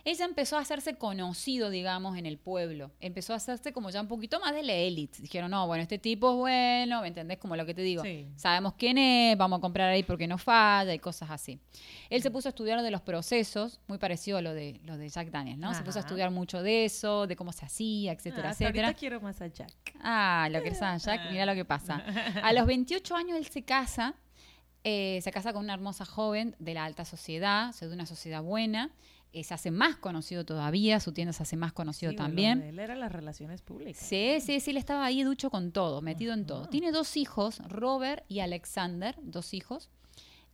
Ella empezó a hacerse conocido, digamos, en el pueblo. Empezó a hacerse como ya un poquito más de la élite. Dijeron, no, bueno, este tipo es bueno, ¿me entendés? Como lo que te digo. Sí. Sabemos quién es, vamos a comprar ahí porque no falla y cosas así. Él se puso a estudiar de los procesos, muy parecido a lo de, lo de Jack Daniels, ¿no? Se puso a estudiar mucho de eso, de cómo se hacía, etcétera, Ah, hasta etcétera. ahorita quiero más a Jack. Ah, lo que pasa, Jack, mira lo que pasa. A los 28 años él se casa, eh, se casa con una hermosa joven de la alta sociedad, o sea, de una sociedad buena, eh, se hace más conocido todavía, su tienda se hace más conocido Sí, también. Él era las relaciones públicas. Sí, sí, sí, él estaba ahí ducho con todo, metido en todo. Tiene dos hijos, Robert y Alexander, dos hijos.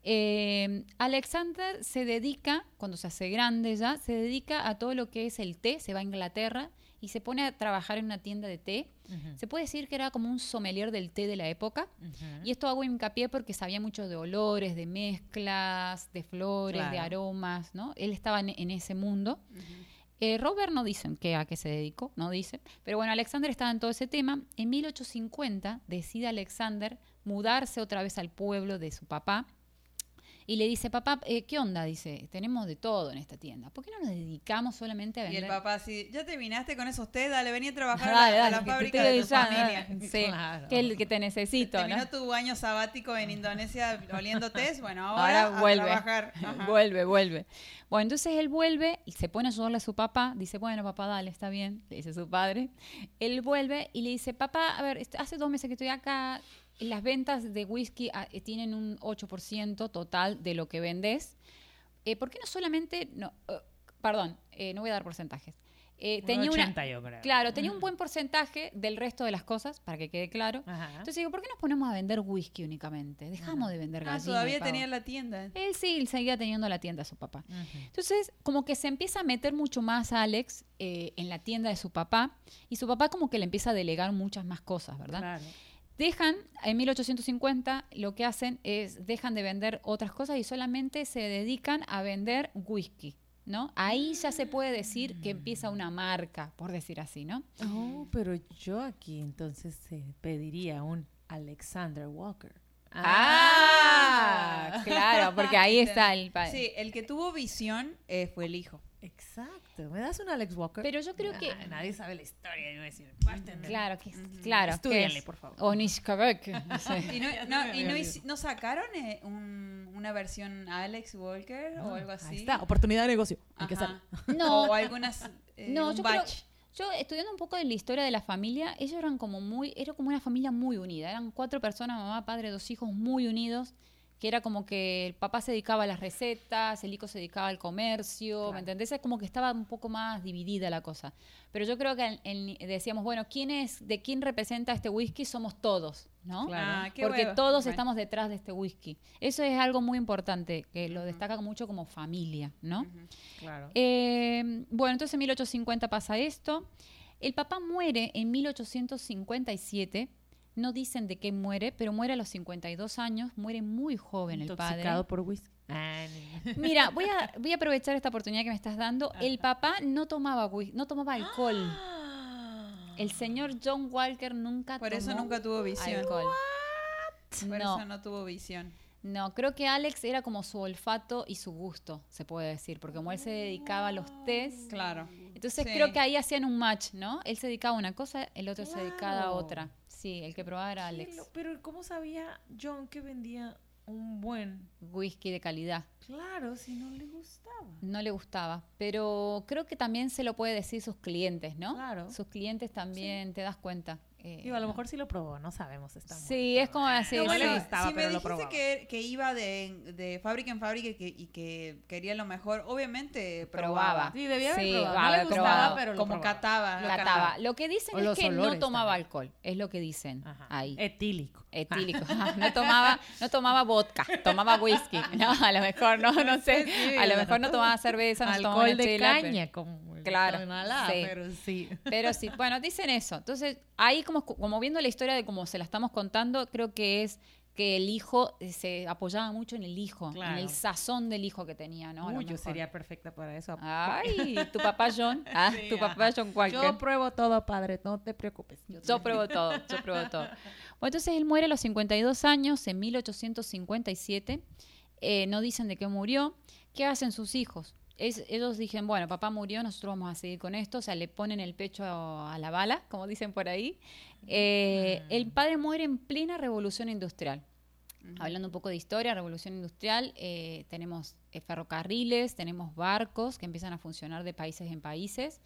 Eh, Alexander se dedica, cuando se hace grande ya, se dedica a todo lo que es el té, se va a Inglaterra y se pone a trabajar en una tienda de té. Se puede decir que era como un sommelier del té de la época. Y esto hago hincapié porque sabía mucho de olores, de mezclas, de flores, de aromas, ¿no? Él estaba en, en ese mundo. Eh, Robert no dicen qué, a qué se dedicó, no dice. Pero bueno, Alexander estaba en todo ese tema. En 1850 decide Alexander mudarse otra vez al pueblo de su papá. Y le dice, papá, eh, ¿qué onda? Dice, tenemos de todo en esta tienda. ¿Por qué no nos dedicamos solamente a Y vender? el papá así, ya terminaste con esos té, dale, vení a trabajar Dale, a, dale, la, a la que te fábrica de tu familia. Sí, Claro. que, el- que te necesito, Terminó ¿no? tu año sabático en Indonesia oliendo tés, bueno, ahora, Ahora a vuelve. trabajar. Ajá. vuelve, vuelve. Bueno, entonces él vuelve y se pone a ayudarle a su papá. Dice, bueno, papá, dale, está bien. Le dice su padre. Él vuelve y le dice, papá, a ver, hace dos meses que estoy acá. Las ventas de whisky ah, eh, tienen un 8% total de lo que vendes. Eh, ¿Por qué no solamente, no, eh, perdón, eh, no voy a dar porcentajes. eh, Un tenía una 80 yo creo. claro, tenía un buen porcentaje del resto de las cosas, para que quede claro. Ajá. Entonces digo, ¿por qué nos ponemos a vender whisky únicamente? Dejamos de vender Ah, gallina. y todavía tenía la tienda. Él sí, él seguía teniendo la tienda de su papá. Entonces, como que se empieza a meter mucho más Alex eh, en la tienda de su papá y su papá como que le empieza a delegar muchas más cosas, ¿verdad? Claro. Dejan, en 1850, lo que hacen es, dejan de vender otras cosas y solamente se dedican a vender whisky, ¿no? Ahí ya se puede decir que empieza una marca, por decir así, ¿no? Oh, pero yo aquí entonces se pediría un Alexander Walker. Ah, claro, porque ahí está el padre. Sí, el que tuvo visión eh, fue el hijo. Exacto. ¿Me das un Alex Walker? Pero yo creo que- Ah, nadie sabe la historia. Yo voy a decir, bartender. Claro, que, claro. que Estúdiale, es por favor. Onishkabek, no sé. ¿Y no, no- y no no sacaron eh, un- una versión Alex Walker o algo así? Ahí está, oportunidad de negocio. Hay que. No. O algunas. eh, No, un yo creo, batch. yo estudiando un poco de la historia de la familia, ellos eran como muy, era como una familia muy unida, eran cuatro personas, mamá, padre, dos hijos muy unidos, que era como que el papá se dedicaba a las recetas, el hijo se dedicaba al comercio, Claro. ¿me entendés? Es como que estaba un poco más dividida la cosa. Pero yo creo que en- en- decíamos, bueno, ¿quién es, de quién representa este whisky? Somos todos, ¿no? Claro. Ah, Porque huevo. todos Bueno. estamos detrás de este whisky. Eso es algo muy importante, que lo destaca mucho como familia, ¿no? Claro. Eh, bueno, entonces en 1850 pasa esto. El papá muere en 1857. No dicen de qué muere, pero muere a los 52 años. Muere muy joven el padre. Intoxicado por whisky. Ah. Mira, voy a, voy a aprovechar esta oportunidad que me estás dando. El papá no tomaba, no tomaba alcohol. El señor John Walker nunca Por eso nunca tuvo visión. alcohol. Por No, eso no tuvo visión. no, creo que Alex era como su olfato y su gusto, se puede decir, porque como él se dedicaba a los test, Claro. Entonces Sí. creo que ahí hacían un match, ¿no? Él se dedicaba a una cosa, el otro se dedicaba a otra. Sí, el que probaba era Alex. lo- Pero ¿cómo sabía John que vendía un buen? Whisky de calidad. Claro, si no le gustaba. No le gustaba. Pero creo que también se lo puede decir sus clientes, ¿no? Claro. Sus clientes también, te das cuenta. Eh, Digo, a lo mejor sí lo probó, no sabemos. Está Sí, muerto. es como así. No, sí. bueno, le gustaba, si me dijiste que, que iba de, de fábrica en fábrica y que, y que quería lo mejor, obviamente Probaba. probaba. Sí, debía haber Sí, probado. va, No le gustaba, probado. pero lo Como probaba. cataba. Lo cataba. Lo que dicen O es que no tomaba también. alcohol. Es lo que dicen Ajá. ahí. Etílico. Etílico. no tomaba, no tomaba vodka, tomaba whisky. No, a lo mejor no, no sé. A lo mejor no tomaba cerveza, no tomaba Alcohol una de chela, pero- caña, como Claro, sí. pero sí. Pero sí, bueno, dicen eso. Entonces, ahí como, como viendo la historia de cómo se la estamos contando, creo que es que el hijo eh, se apoyaba mucho en el hijo, en el sazón del hijo que tenía, ¿no? Uy, yo sería perfecta para eso. Ay, tu papá John. Ah, Sí, tu papá. John Walker. Yo pruebo todo, padre, no te preocupes. Yo pruebo todo, yo pruebo todo. Bueno, entonces él muere a los 52 años, en 1857. Eh, no dicen de qué murió. ¿Qué hacen sus hijos? Es- ellos dijeron, bueno, papá murió, nosotros vamos a seguir con esto. O sea, le ponen el pecho a, a la bala, como dicen por ahí. Eh, El padre muere en plena revolución industrial. Hablando un poco de historia, revolución industrial, eh, tenemos eh, ferrocarriles, tenemos barcos que empiezan a funcionar de países en países.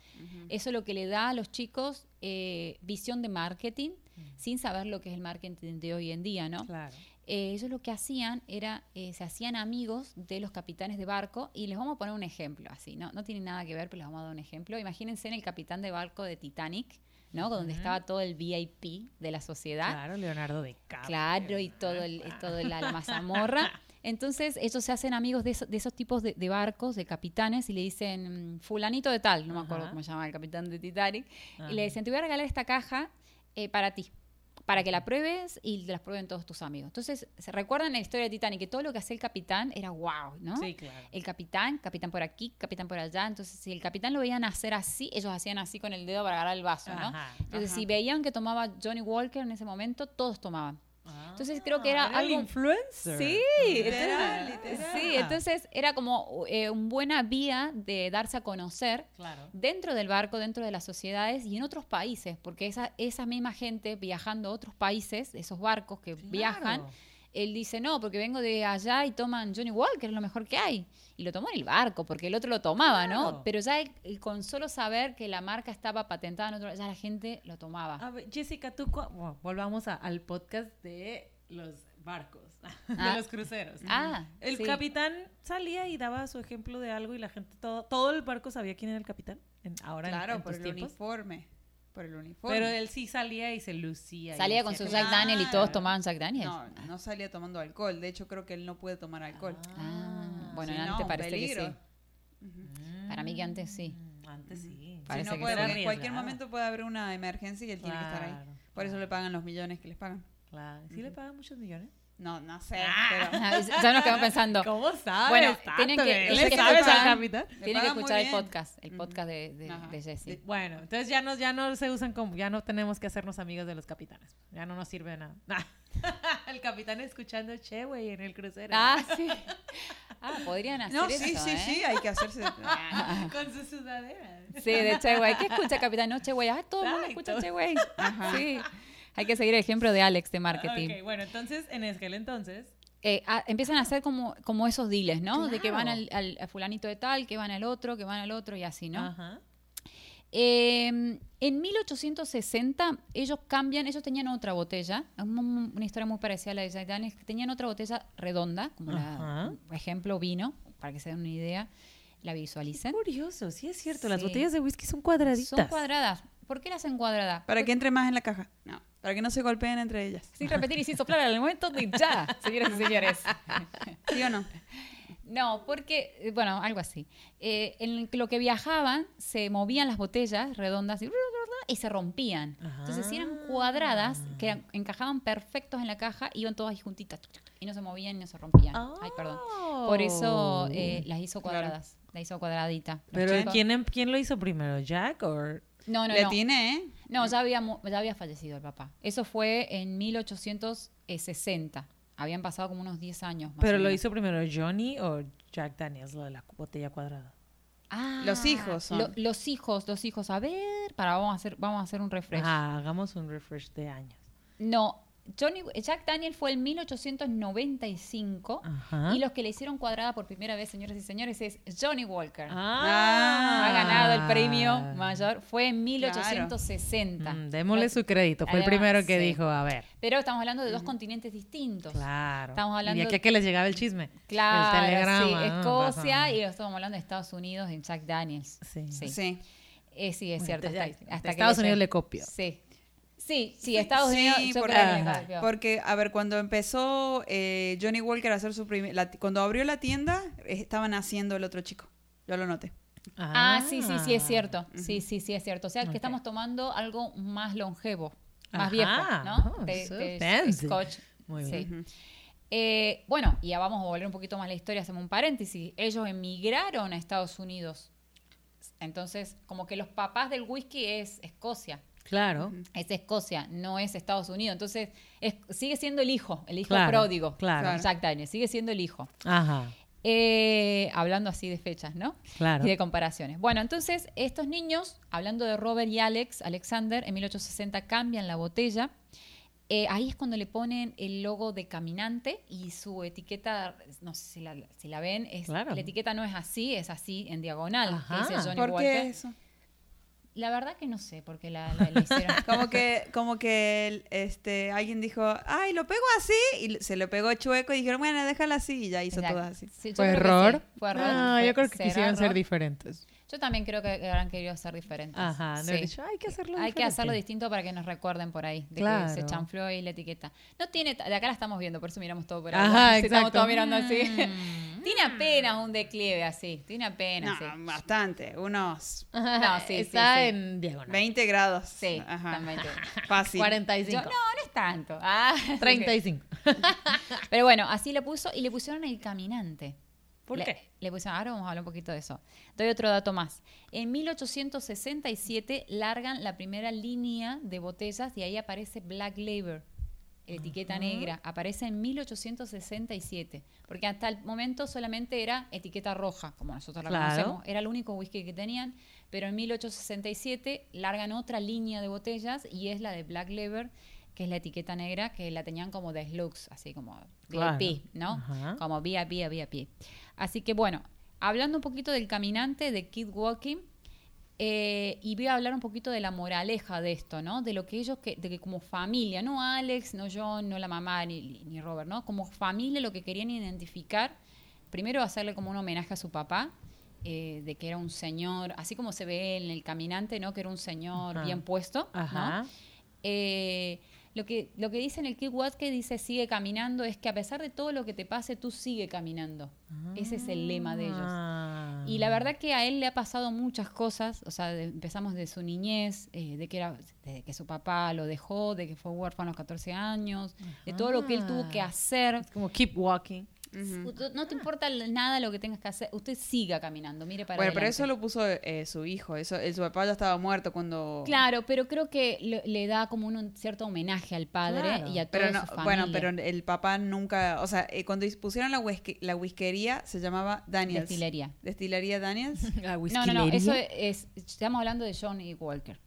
Eso es lo que le da a los chicos eh, visión de marketing, sin saber lo que es el marketing de hoy en día, ¿no? Claro. Ellos lo que hacían era, se hacían amigos de los capitanes de barco y les vamos a poner un ejemplo así, ¿no? No tiene nada que ver, pero les vamos a dar un ejemplo. Imagínense en el capitán de barco de Titanic, ¿no? Donde estaba todo el VIP de la sociedad. Claro, Leonardo DiCaprio. Claro, y todo el, y todo la, la mazamorra. Entonces, ellos se hacen amigos de, eso- de esos tipos de, de barcos, de capitanes, y le dicen, fulanito de tal, no me acuerdo cómo se llama el capitán de Titanic, y le dicen, te voy a regalar esta caja eh, para ti, para que la pruebes y las prueben todos tus amigos. Entonces, ¿se recuerdan la historia de Titanic? Que todo lo que hacía el capitán era wow, ¿no? Sí, claro. El capitán, capitán por aquí, capitán por allá. Entonces, si el capitán lo veían hacer así, ellos hacían así con el dedo para agarrar el vaso, ¿no? Ajá, Entonces, ajá. si veían que tomaba Johnny Walker en ese momento, todos tomaban. Ah, Entonces, creo que era el algo- influencer. Sí, Literal, entonces, literal. sí, entonces era como eh, una buena vía de darse a conocer Claro. dentro del barco, dentro de las sociedades y en otros países, porque esa, esa misma gente viajando a otros países, esos barcos que viajan, él dice, no, porque vengo de allá y toman Johnny Walker, es lo mejor que hay. Y lo tomó en el barco, porque el otro lo tomaba, ¿no? Pero ya el- el- con solo saber que la marca estaba patentada en otro, ya la gente lo tomaba. A ver, Jessica, tú, cua- bueno, volvamos a- al podcast de los barcos, Ah. de los cruceros. Ah, El sí. capitán salía y daba su ejemplo de algo y la gente, todo, todo el barco sabía quién era el capitán. En- ahora en- Claro, en, por tus el tiempos. uniforme. Por el uniforme. Pero él sí salía y se lucía. Salía con su Jack Daniel y todos Claro. tomaban Jack Daniel. No, no salía tomando alcohol. De hecho, creo que él no puede tomar alcohol. Ah, bueno, Si antes no, parece que peligro. sí. Para mí que antes sí. Mm, Antes sí. Si Parece no que puede, porque en cualquier momento puede haber una emergencia y él tiene que estar ahí. Claro, Por eso le pagan los millones que les pagan. Claro. ¿Sí le pagan muchos millones? No, no sé, Ah, pero ya nos quedamos pensando. ¿Cómo sabes? Bueno, tienen que- ¿Le que sabes al escuchar- Tienen que escuchar el podcast, el podcast de, de, Jesse. Bueno, entonces ya no, ya no se usan como, ya no tenemos que hacernos amigos de los capitanes. Ya no nos sirve de nada. el capitán escuchando Che, güey, en el crucero. Ah, sí. Ah, podrían hacer No, eso, sí, sí, ¿eh? sí, hay que hacerse. Con su sudadera. Sí, de Che, güey. ¿Qué escucha Capitán? No, Che, güey. Ah, todo el mundo escucha Che, güey. Sí. Hay que seguir el ejemplo de Alex de marketing. Ok, bueno, entonces, en aquel entonces, Eh, ah, empiezan a hacer como, como esos diles, ¿no? De que van Claro. al, al- a fulanito de tal, que van al otro, que van al otro y así, ¿no? Ajá. Eh, en 1860 ellos cambian, ellos tenían otra botella, una historia muy parecida a la de Jack Daniels, que tenían otra botella redonda, como la, por ejemplo vino, para que se den una idea, la visualicen. Curioso, sí es cierto. Las Sí. botellas de whisky son cuadraditas. Son cuadradas. ¿Por qué las hacen cuadradas? Para que entre más en la caja. No, para que no se golpeen entre ellas. Sin repetir y sin soplar al momento de ya, señoras y señores. ¿Sí o no? No, porque, eh, bueno, algo así. Eh, en lo que viajaban, se movían las botellas redondas y, y se rompían. Entonces, si eran cuadradas, que encajaban perfectos en la caja, iban todas ahí juntitas y no se movían y no se rompían. Ay, perdón. Por eso eh, las hizo Claro. cuadradas. La hizo cuadradita. Pero ¿quién, em- ¿quién lo hizo primero? ¿Jack o...? No, no, Le no. tiene, ¿eh? No, ya había, mu- ya había fallecido el papá. Eso fue en 1860. Habían pasado como unos 10 años. más ¿Pero o lo hizo primero Johnny o Jack Daniels, lo de la botella cuadrada? Ah, Los hijos son. lo- los hijos, los hijos. A ver, para, vamos a hacer, vamos a hacer un refresh. Ah, hagamos un refresh de años. No, Johnny, Jack Daniel fue en 1895 Ajá. y los que le hicieron cuadrada por primera vez, señoras y señores, es Johnny Walker. Ah. Ha ganado el premio mayor. Fue en 1860. Mm, démosle su crédito. Fue el primero que sí. dijo, a ver. Pero estamos hablando de dos continentes distintos. Claro. Estamos hablando- Y aquí a que les llegaba el chisme. Claro, El telegrama. sí, ¿no? Escocia y estamos hablando de Estados Unidos en Jack Daniels. Sí. Sí, Sí. Eh, sí es Bueno, cierto. Hasta, ya- hasta que Estados le Unidos le copió. Sí. Sí, sí, Estados Sí, Unidos. yo porque, porque, a ver, cuando empezó eh, Johnny Walker a hacer su primer... la- cuando abrió la tienda, eh, estaban haciendo el otro chico. Yo lo noté. Ah, sí, sí, sí, es cierto. Sí, sí, sí, es cierto. O sea, que estamos tomando algo más longevo, más Ajá. viejo, ¿no? Oh, de, so de fancy. Scotch. Muy Sí. bien. Ujú. Eh, bueno, y ya vamos a volver un poquito más a la historia, hacemos un paréntesis. Ellos emigraron a Estados Unidos. Entonces, como que los papás del whisky es Escocia. Claro. Es Escocia, no es Estados Unidos. Entonces, es- sigue siendo el hijo, el hijo Claro, pródigo. claro. Jack Daniels, sigue siendo el hijo. Ajá. Eh, hablando así de fechas, ¿no? Claro. Y de comparaciones. Bueno, entonces, estos niños, hablando de Robert y Alex, Alexander, en 1860 cambian la botella. Eh, ahí es cuando le ponen el logo de caminante y su etiqueta, no sé si la, si la ven, es, Claro. la etiqueta no es así, es así en diagonal. Ajá. dice Johnny ¿Por Walker. qué eso? La verdad que no sé por qué la, la- la hicieron. Como que, como que el- este, alguien dijo, ay, lo pego así, y se lo pegó chueco y dijeron, bueno, déjala así, y ya hizo Exacto. todo así. Sí, ¿Fue error? sí, fue error. No, Fue- yo creo que ¿será quisieron ser diferentes. Yo también creo que habrán querido ser diferentes. Ajá. No Sí. dicho, hay que hacerlo Hay que diferente". hacerlo distinto para que nos recuerden por ahí, de que Claro. se chanfló ahí la etiqueta. No tiene, de acá la estamos viendo, por eso miramos todo por ahí. Ajá, Sí, Estamos exacto. todos mirando así. Mm. tiene apenas un declive así, tiene apenas. No, sí. bastante, unos No, sí, sí, Está sí. en diagonal. 20 grados. Sí, Ajá. también. Fácil. 45. Yo- no, no es tanto. Ah, 35. Pero bueno, así le puso y le pusieron el caminante. ¿Por Le- qué? Le pusieron, ahora vamos a hablar un poquito de eso. Doy otro dato más. En 1867 largan la primera línea de botellas y ahí aparece Black Label, etiqueta negra. Aparece en 1867, porque hasta el momento solamente era etiqueta roja, como nosotros la Claro. conocemos. Era el único whisky que tenían, pero en 1867 largan otra línea de botellas y es la de Black Label, que es la etiqueta negra, que la tenían como de slugs, así como Claro. VIP, ¿no? Ajá. Como vía, pie. Así que bueno, hablando un poquito del caminante de Kid Walking, Eh, y voy a hablar un poquito de la moraleja de esto, ¿no? De lo que ellos, que, de que como familia, no Alex, no John, no la mamá, ni, ni Robert, ¿no? Como familia lo que querían identificar, primero hacerle como un homenaje a su papá, eh, de que era un señor, así como se ve en el caminante, ¿no? Que era un señor Ajá. bien puesto, Ajá. ¿no? Eh, lo que, lo que dice en el Kid que dice sigue caminando es que a pesar de todo lo que te pase, tú sigue caminando. Ese es el lema de ellos. Ah. Y la verdad que a él le ha pasado muchas cosas, o sea, de- empezamos de su niñez, eh, de que era de que su papá lo dejó, de que fue huérfano a los 14 años, de todo lo que él tuvo que Ah. hacer. Es como keep walking. No te importa nada lo que tengas que hacer, usted siga caminando, mire para Bueno, pero eso lo puso eh, su hijo. Eso, el- su papá ya estaba muerto cuando. Claro, pero creo que le, le da como un, cierto homenaje al padre Claro. y a toda Pero no, su familia. bueno, pero el papá nunca, o sea, eh, cuando pusieron la, whisky- la whiskería se llamaba Daniels. Destilería. Destilería Daniels. La No, no, no, eso es, estamos hablando de Johnny Walker.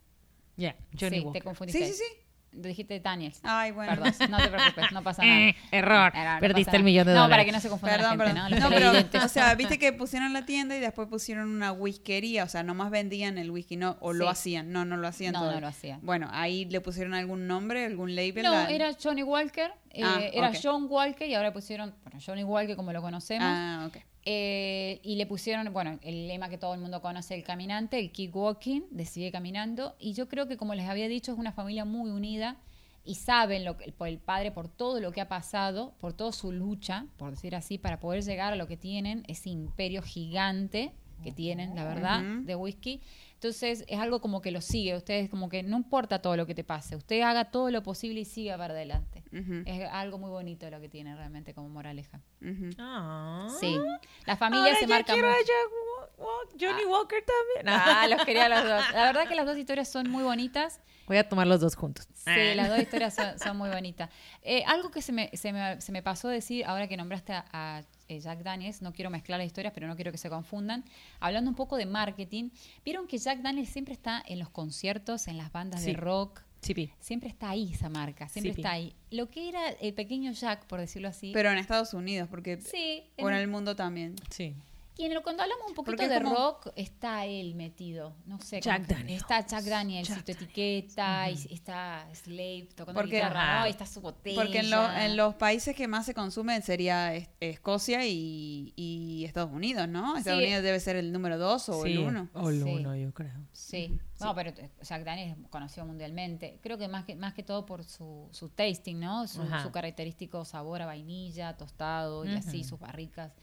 Ya, Johnny sí, te Walker. confundiste. sí, sí, sí. Dijiste Daniels. Ay, bueno. Perdón, no te preocupes, no pasa nada. Eh, error. Error, no Perdiste el millón de No, dólares. para que no se confunda Perdón, la gente, perdón. ¿no? Los No, pero, o sea, viste que pusieron la tienda y después pusieron una whiskería, o sea, nomás vendían el whisky, no, o lo hacían, no, no lo hacían No, todo. no lo hacían. Bueno, ahí le pusieron algún nombre, algún label. No, era Johnny Walker, eh, Ah, era. John Walker y ahora pusieron, bueno, Johnny Walker como lo conocemos, Ah, ok. Eh, y le pusieron, bueno, el lema que todo el mundo conoce, el caminante, el keep walking, de sigue caminando, y yo creo que como les había dicho, es una familia muy unida y saben lo que, por el padre, por todo lo que ha pasado, por toda su lucha, por decir así, para poder llegar a lo que tienen, ese imperio gigante que tienen, la verdad, de whisky. Entonces es algo como que lo sigue, ustedes como que no importa todo lo que te pase, usted haga todo lo posible y siga para adelante. Ujú, Es algo muy bonito lo que tiene realmente como moraleja. ujú. Ah. Sí, la familia Ahora se ya marca quiero mucho. Johnny Walker también. Ah, los quería los dos. La verdad que las dos historias son muy bonitas. Voy a tomar los dos juntos. Sí, las dos historias son, son muy bonitas. Eh, algo que se me, se, me, se me pasó decir ahora que nombraste a, a, Jack Daniels, no quiero mezclar las historias, pero no quiero que se confundan. Hablando un poco de marketing, vieron que Jack Daniels siempre está en los conciertos, en las bandas Sí. de rock. Chipi. Siempre está ahí esa marca, siempre está ahí. Lo que era el pequeño Jack, por decirlo así. Pero en Estados Unidos, porque. sí, O en en- el mundo también. Sí. Y en el, cuando hablamos un poquito Porque de como- rock, está él metido. No sé. Jack Daniels. Está Jack Daniels, Jack y tu etiqueta, y está Slave tocando Porque- guitarra. Y está su botella. Porque en, lo- en los países que más se consumen sería es- Escocia y, y Estados Unidos, ¿no? Estados Sí. Unidos debe ser el número dos o el Sí, uno. O el Sí. uno, yo creo. Sí. No, pero Jack Daniels es conocido mundialmente. Creo que más que, más que todo por su, su tasting, ¿no? Su, característico sabor a vainilla, tostado y así, sus barricas.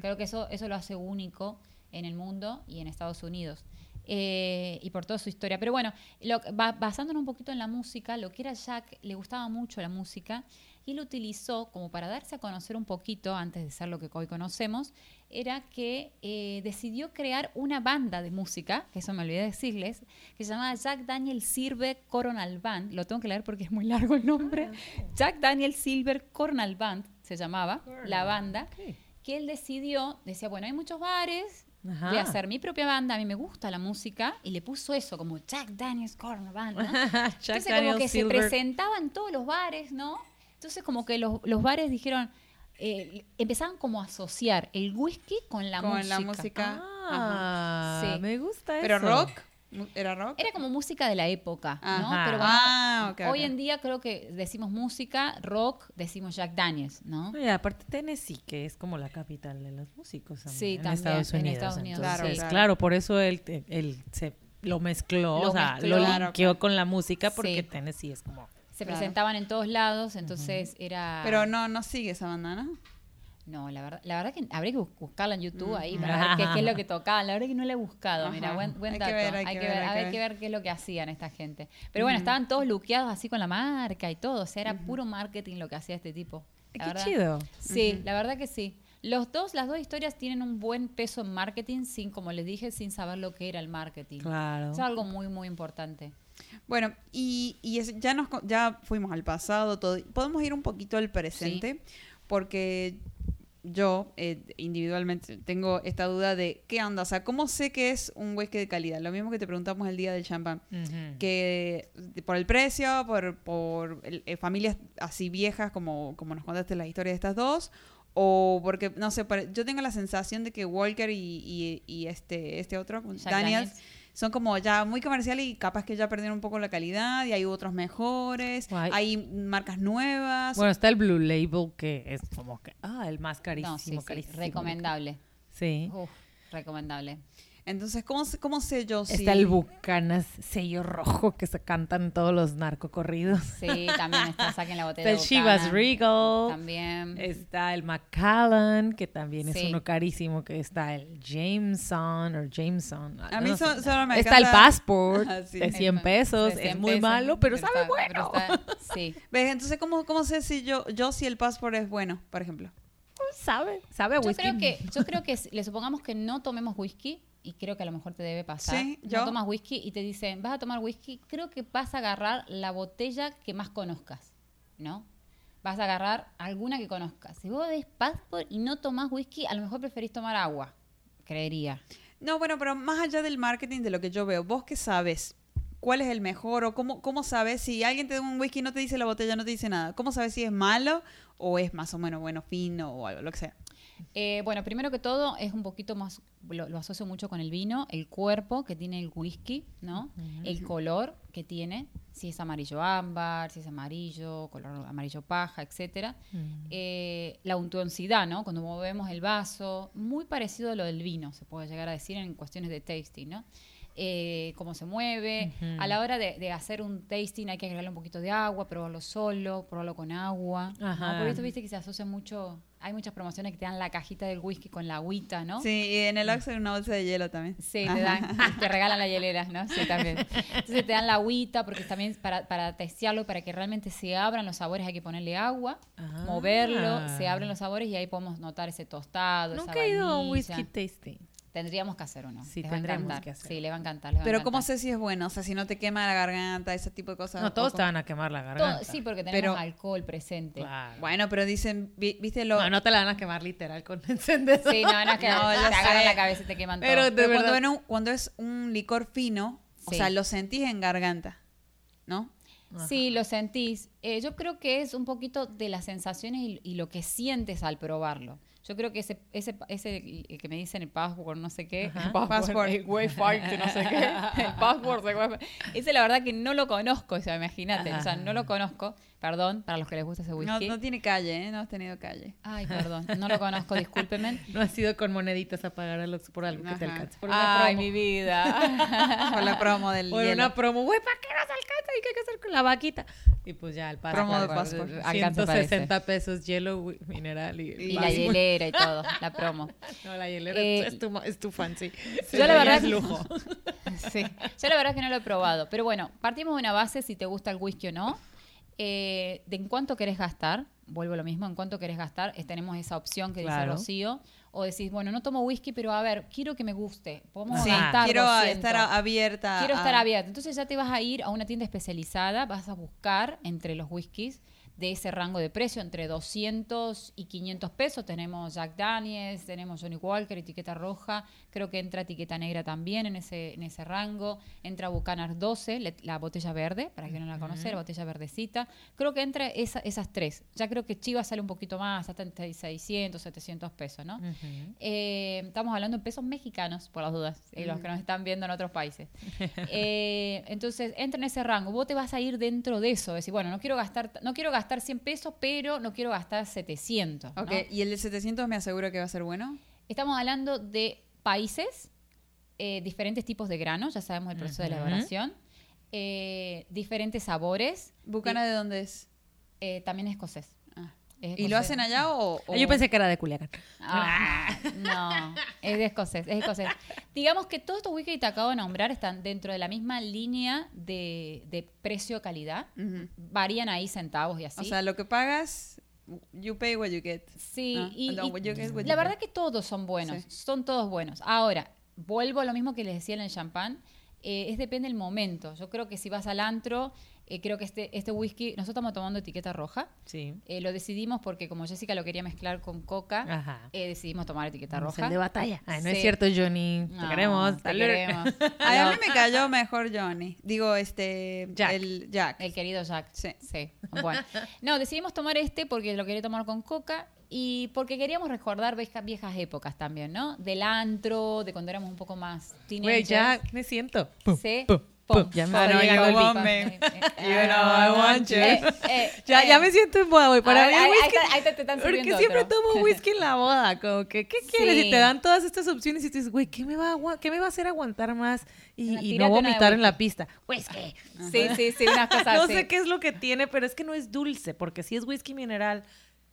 Creo que eso, eso lo hace único en el mundo y en Estados Unidos. Eh, y por toda su historia. Pero bueno, lo- ba- basándonos un poquito en la música, lo que era Jack, le gustaba mucho la música y lo utilizó como para darse a conocer un poquito, antes de ser lo que hoy conocemos, era que eh, decidió crear una banda de música, que eso me olvidé decirles, que se llamaba Jack Daniel Silver Coronal Band. Lo tengo que leer porque es muy largo el nombre. Jack Daniel Silver Coronal Band se llamaba la banda Ok. Que él decidió, decía, bueno, hay muchos bares, Ajá. voy a hacer mi propia banda, a mí me gusta la música, y le puso eso, como Jack Daniels Corner Band, Entonces Daniel como que Silver. se presentaba en todos los bares, ¿no? Entonces como que los, los bares dijeron, eh, empezaban como a asociar el whisky con la Con música. la música. Ah. Sí. me gusta Pero eso. rock. ¿Era rock? Era como música de la época, ¿no? Ajá. Pero bueno, ah, ok. hoy ok. en día creo que decimos música, rock, decimos Jack Daniels, ¿no? Oye, aparte Tennessee, que es como la capital de los músicos también, Sí, en también, Estados en Unidos. Estados Unidos, Entonces, sí. claro, Claro, por eso él, él se lo mezcló, Lo o sea, mezcló. lo Claro, linkeó claro. con la música porque Sí. Tennessee es como... Se Claro. presentaban en todos lados, entonces era... Pero no, no sigue esa banda, ¿no? No, la verdad, la verdad que habría que bus- buscarla en YouTube ahí Mm. para ver qué, qué es lo que tocaban. La verdad que no la he buscado. Mira, buen, buen dato. hay que ver, hay que ver, ver. que ver qué es lo que hacían esta gente. Pero bueno, estaban todos luqueados así con la marca y todo. O sea, era puro marketing lo que hacía este tipo. La Qué verdad. chido. Sí, la verdad que sí. Los dos, las dos historias tienen un buen peso en marketing, sin, como les dije, sin saber lo que era el marketing. Claro. Es algo muy, muy importante. Bueno, y, y es- ya nos ya fuimos al pasado, todo. Podemos ir un poquito al presente, porque yo eh, individualmente tengo esta duda de qué onda, o sea, ¿cómo sé que es un whisky de calidad? Lo mismo que te preguntamos el día del champán. Que por el precio, por, por eh, familias así viejas como, como nos contaste la historia de estas dos, o porque, no sé, yo tengo la sensación de que Walker y, y- y este, este otro, Jack Daniels, Daniels. Son como ya muy comerciales y capaz que ya perdieron un poco la calidad y hay otros mejores, Guay. hay marcas nuevas. Bueno, está el Blue Label, que es como que, ah, el más carísimo, No, sí, sí, carísimo. recomendable. Sí. Uf, recomendable. Entonces, ¿cómo, sé- cómo sé yo si... Está el Bucanas sello rojo que se cantan todos los narcocorridos. Sí, también está, saquen la botella Está el Chivas. Regal. También. Está el Macallan, que también es Sí. uno carísimo, que está el Jameson o Jameson. A mí no so- sé. solo me Está el Passport Ah, sí. de 100 Eso, pesos. de Es 100 muy pesos, malo, pero sabe está- bueno. pero está- sí. ¿Ves? Entonces, ¿cómo, ¿cómo sé si yo, yo si el passport es bueno, por ejemplo? sabe, sabe a Yo whisky. creo que, yo creo que le supongamos que no tomemos whisky, y creo que a lo mejor te debe pasar. Sí, yo. No tomas whisky y te dicen, vas a tomar whisky, creo que vas a agarrar la botella que más conozcas, ¿no? Vas a agarrar alguna que conozcas. Si vos ves passport y no tomás whisky, a lo mejor preferís tomar agua, creería. No, bueno, pero más allá del marketing, de lo que yo veo, ¿vos qué sabes? ¿Cuál es el mejor? ¿O cómo, cómo sabes si alguien te da un whisky y no te dice la botella, no te dice nada? ¿Cómo sabes si es malo o es más o menos bueno, fino o algo, lo que sea? Eh, bueno, primero que todo, es un poquito más, lo, lo asocio mucho con el vino, el cuerpo que tiene el whisky, ¿no? El color que tiene, si es amarillo ámbar, si es amarillo, color amarillo paja, etcétera. Eh, la untuosidad, ¿no? Cuando movemos el vaso, muy parecido a lo del vino, se puede llegar a decir en cuestiones de tasting, ¿no? Eh, cómo se mueve. A la hora de, de hacer un tasting hay que agregarle un poquito de agua, probarlo solo, probarlo con agua. ¿no? Ajá. Por eso viste que se asocia mucho, hay muchas promociones que te dan la cajita del whisky con la agüita, ¿no? Sí, y en el Oxxo hay una bolsa de hielo también. Sí, te dan, te regalan la hielera, ¿no? Sí, también. Entonces te dan la agüita porque también para, para testearlo, para que realmente se abran los sabores hay que ponerle agua, Ah. moverlo, se abren los sabores y ahí podemos notar ese tostado, esa Nunca he ido a un whisky tasting. Tendríamos que hacer uno. Sí, les va a tendríamos encantar. que hacer. Sí, le va a encantar. les va a Pero ¿cómo sé si es bueno? O sea, si no te quema la garganta, ese tipo de cosas. No, todos ¿O te van a quemar la Todo- garganta. sí, porque tenemos Pero- alcohol presente. Claro. Bueno, pero dicen, vi- ¿viste lo...? No, no te la van a quemar literal con encendedor. Sí, no, no es que No, te agarran la cabeza y te queman Pero todo. de pero cuando, verdad. un- cuando es un licor fino, o sea, lo sentís en garganta, ¿no? Sí, lo sentís. Eh, yo creo que es un poquito de las sensaciones y, y lo que sientes al probarlo. Yo creo que ese, ese, ese que me dicen el password, no sé qué, Ajá. el password, Password. el Wi-Fi, no sé qué, el password, el Wi-Fi. Ese la verdad que no lo conozco, o sea, imagínate, o sea, no lo conozco. Perdón, para los que les gusta ese No, whisky. no tiene calle, ¿eh? No has tenido calle. Ay, perdón, no lo conozco, discúlpenme. No has ido con moneditas a pagar al Oxxo por algo que te Ajá. alcance. Por una Ay, promo. mi vida. Por la promo del Por hielo. una promo. Güey, ¿para qué nos alcanza? ¿Y qué hay que hacer con la vaquita? Y pues ya, el Promo de. Alcanza para 160 pesos hielo mineral y, y la hielera y todo, la promo. No, la hielera Eh, es, tu, ma- es tu fancy. yo la verdad es que- lujo. Sí, yo la verdad es que no lo he probado. Pero bueno, partimos de una base si te gusta el whisky o no. Eh, de en cuánto querés gastar, vuelvo a lo mismo, en cuánto querés gastar, es- tenemos esa opción que Claro. dice Rocío. O decís, bueno, no tomo whisky, pero a ver, quiero que me guste. Podemos Sí, gastar Quiero 200. estar abierta. Quiero a- estar abierta. Entonces ya te vas a ir a una tienda especializada, vas a buscar entre los whiskies de ese rango de precio, entre 200 y 500 pesos. Tenemos Jack Daniels, tenemos Johnny Walker, etiqueta roja. Creo que entra etiqueta negra también en ese, en ese rango. Entra Bucanar 12, le- la botella verde, para que no la conoce, la botella verdecita. Creo que entra esa- esas tres. Ya creo que Chivas sale un poquito más, hasta entre 600, 700 pesos, ¿no? Eh, estamos hablando en pesos mexicanos, por las dudas, y los que nos están viendo en otros países. Eh, entonces, entra en ese rango. Vos te vas a ir dentro de eso. Decir, bueno, no quiero gastar, no quiero gastar 100 pesos, pero no quiero gastar 700. ¿no? Ok, ¿y el de 700 me aseguro que va a ser bueno? Estamos hablando de países, eh, diferentes tipos de granos, ya sabemos el proceso de Ujú. elaboración, eh, diferentes sabores, ¿Bucana de dónde es? eh, también escocés. Es ¿Y lo hacen allá o...? o- Yo pensé que era de Culiacán. Ah, no, es de escocés, es escocés. Digamos que todos estos whisky que te acabo de nombrar están dentro de la misma línea de, de precio-calidad. Varían ahí centavos y así. O sea, lo que pagas, you pay what you get. sí, y, no, y get, la verdad que todos son buenos, Sí. son todos buenos. Ahora, vuelvo a lo mismo que les decía en el champán, eh, es depende del momento. Yo creo que si vas al antro, eh, creo que este, este whisky, nosotros estamos tomando etiqueta roja, Sí. eh, lo decidimos porque como Jessica lo quería mezclar con coca, Ajá. eh, decidimos tomar etiqueta Vamos, roja. el de batalla. Ay, no es cierto, Johnny. Te No, queremos. te Salud. queremos. Ay, a mí me cayó mejor Johnny. Digo, este... Jack. El Jack. El querido Jack. Sí. Sí. Bueno. No, decidimos tomar este porque lo quería tomar con coca Y porque queríamos recordar viejas, viejas épocas también, ¿no? Del antro, de cuando éramos un poco más Güey, teenagers. ya me siento. Pum, Sí. pum, Pum. Ya me I está know llegando you el want beat. me. Eh, eh, You know I want you. eh, eh, Ya, eh. ya me siento en boda, güey. Para ahí- ahí whisky... te- ahí te- te están Porque siempre otro. tomo whisky en la boda, como que, ¿qué quieres? Sí. Y te dan todas estas opciones y tú dices, güey, ¿qué me va a, qué me va a hacer aguantar más y, Una- no una vomitar en la pista? Whisky. Sí, sí, sí, unas cosas No así. sé qué es lo que tiene, pero es que no es dulce, porque si es whisky mineral,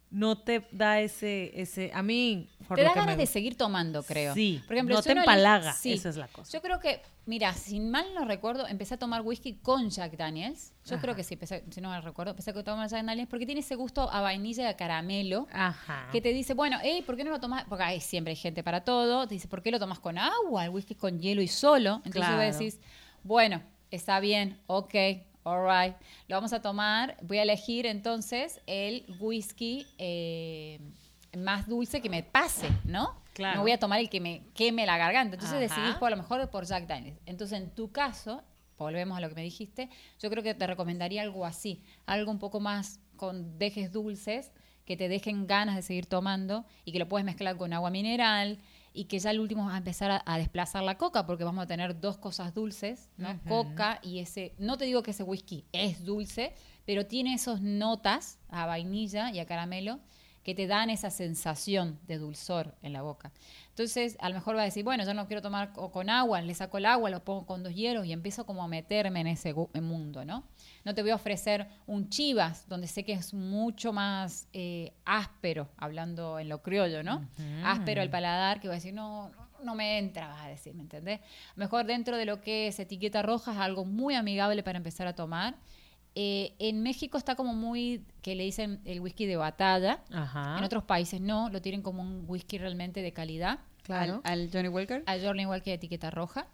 no te da ese, ese, a mí, por Te da ganas me de seguir tomando, creo. Sí, Por ejemplo, no si te empalaga, sí. esa es la cosa. Yo creo que, mira, sin mal no recuerdo, empecé a tomar whisky con Jack Daniels. Yo Ajá. creo que sí, empecé- si no me recuerdo, empecé a tomar Jack Daniels porque tiene ese gusto a vainilla y a caramelo. Ajá. Que te dice, bueno, hey, ¿por qué no lo tomas? Porque hay siempre hay gente para todo. Te dice, ¿por qué lo tomas con agua? El whisky con hielo y solo. Entonces Claro. vos decís, bueno, está bien, ok, alright. Lo vamos a tomar. Voy a elegir entonces el whisky eh, más dulce que me pase, ¿no? Claro. No voy a tomar el que me queme la garganta. Entonces Ajá. decidís por lo mejor por Jack Daniels. Entonces, en tu caso, volvemos a lo que me dijiste, yo creo que te recomendaría algo así, algo un poco más con dejes dulces, que te dejen ganas de seguir tomando y que lo puedes mezclar con agua mineral y que ya al último vas a empezar a, a desplazar la coca porque vamos a tener dos cosas dulces, ¿no? Coca y ese, no te digo que ese whisky es dulce, pero tiene esos notas a vainilla y a caramelo que te dan esa sensación de dulzor en la boca. Entonces, a lo mejor va a decir, bueno, yo no quiero tomar co- con agua, le saco el agua, lo pongo con dos hielos y empiezo como a meterme en ese mundo, ¿no? No te voy a ofrecer un chivas, donde sé que es mucho más eh, áspero, hablando en lo criollo, ¿no? Áspero el paladar, que va a decir, no, no me entra, vas a decir, ¿me entendés? Mejor dentro de lo que es etiqueta roja, es algo muy amigable para empezar a tomar. Eh, en México está como muy, que le dicen el whisky de batalla. Ajá. En otros países no, lo tienen como un whisky realmente de calidad. Claro. Al, al Johnny Walker. A Jordan igual que de etiqueta roja.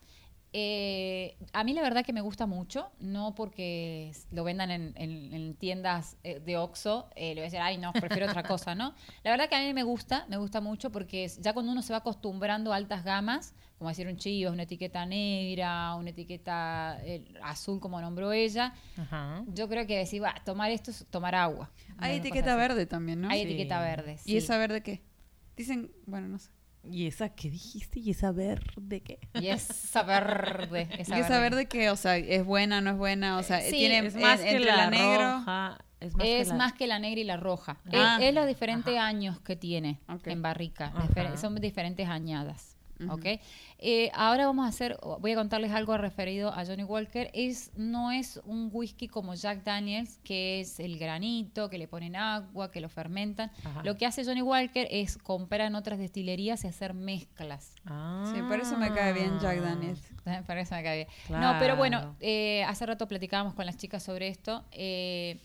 Eh, a mí la verdad que me gusta mucho, no porque lo vendan en, en- en tiendas eh, de Oxxo, eh, le voy a decir, ay no, prefiero otra cosa, ¿no? La verdad que a mí me gusta, me gusta mucho porque ya cuando uno se va acostumbrando a altas gamas, como decir un una etiqueta negra, una etiqueta eh, azul como nombró ella, Ajá. yo creo que decir, va, tomar esto es tomar agua. Hay etiqueta verde también, ¿no? Hay Sí. etiqueta verde. ¿Y sí. esa verde qué? Dicen, bueno, no sé. ¿Y esa qué dijiste? ¿Y esa verde qué? Y esa verde. Esa ¿Y esa verde qué? O sea, ¿es buena, no es buena? O sea, Sí, tiene Es más en- que entre la, la, negro. roja. Es más, Es que la- más que la negra y la roja. Es- Ah. es, los diferentes años que tiene en barrica. Difer- son diferentes añadas. Ujú. ¿ok? Eh, ahora vamos a hacer, voy a contarles algo referido a Johnny Walker. Es, no es un whisky como Jack Daniels, que es el granito, que le ponen agua, que lo fermentan. Ajá. Lo que hace Johnny Walker es comprar en otras destilerías y hacer mezclas. Ah. Sí, por eso me cae bien Jack Daniels. Para eso me cae bien. No, pero bueno, Claro. eh, hace rato platicábamos con las chicas sobre esto. Eh,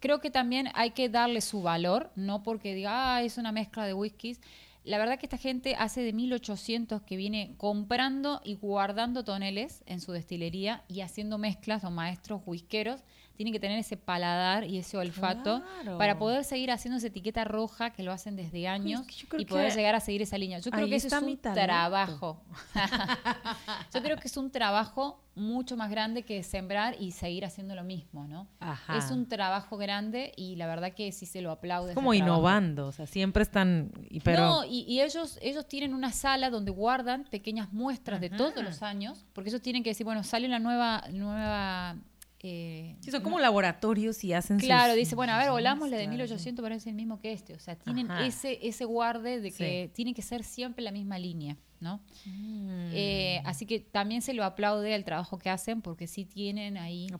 creo que también hay que darle su valor, no porque diga, ah, es una mezcla de whiskies. La verdad que esta gente hace de 1800 que viene comprando y guardando toneles en su destilería y haciendo mezclas, son maestros whiskeros. Tienen que tener ese paladar y ese olfato Claro. para poder seguir haciendo esa etiqueta roja que lo hacen desde años y poder llegar a seguir esa línea. Yo creo que ese es un trabajo. Yo creo que es un trabajo mucho más grande que sembrar y seguir haciendo lo mismo, ¿no? Ajá. Es un trabajo grande y la verdad que sí se lo aplaude. Es como trabajo. innovando, o sea, siempre están... y- Pero, No, y, y ellos, ellos tienen una sala donde guardan pequeñas muestras de todos los años, porque ellos tienen que decir, bueno, sale la nueva, nueva eh, Sí, son como laboratorios y hacen sus- Claro, dice, bueno, a ver, volámosle de mezclas, 1800 para es el mismo que este. O sea, tienen Ajá. ese, ese guarde de que Sí. tiene que ser siempre la misma línea, ¿no? Mm. Eh, así que también se lo aplaude al trabajo que hacen porque sí tienen ahí... ¿no?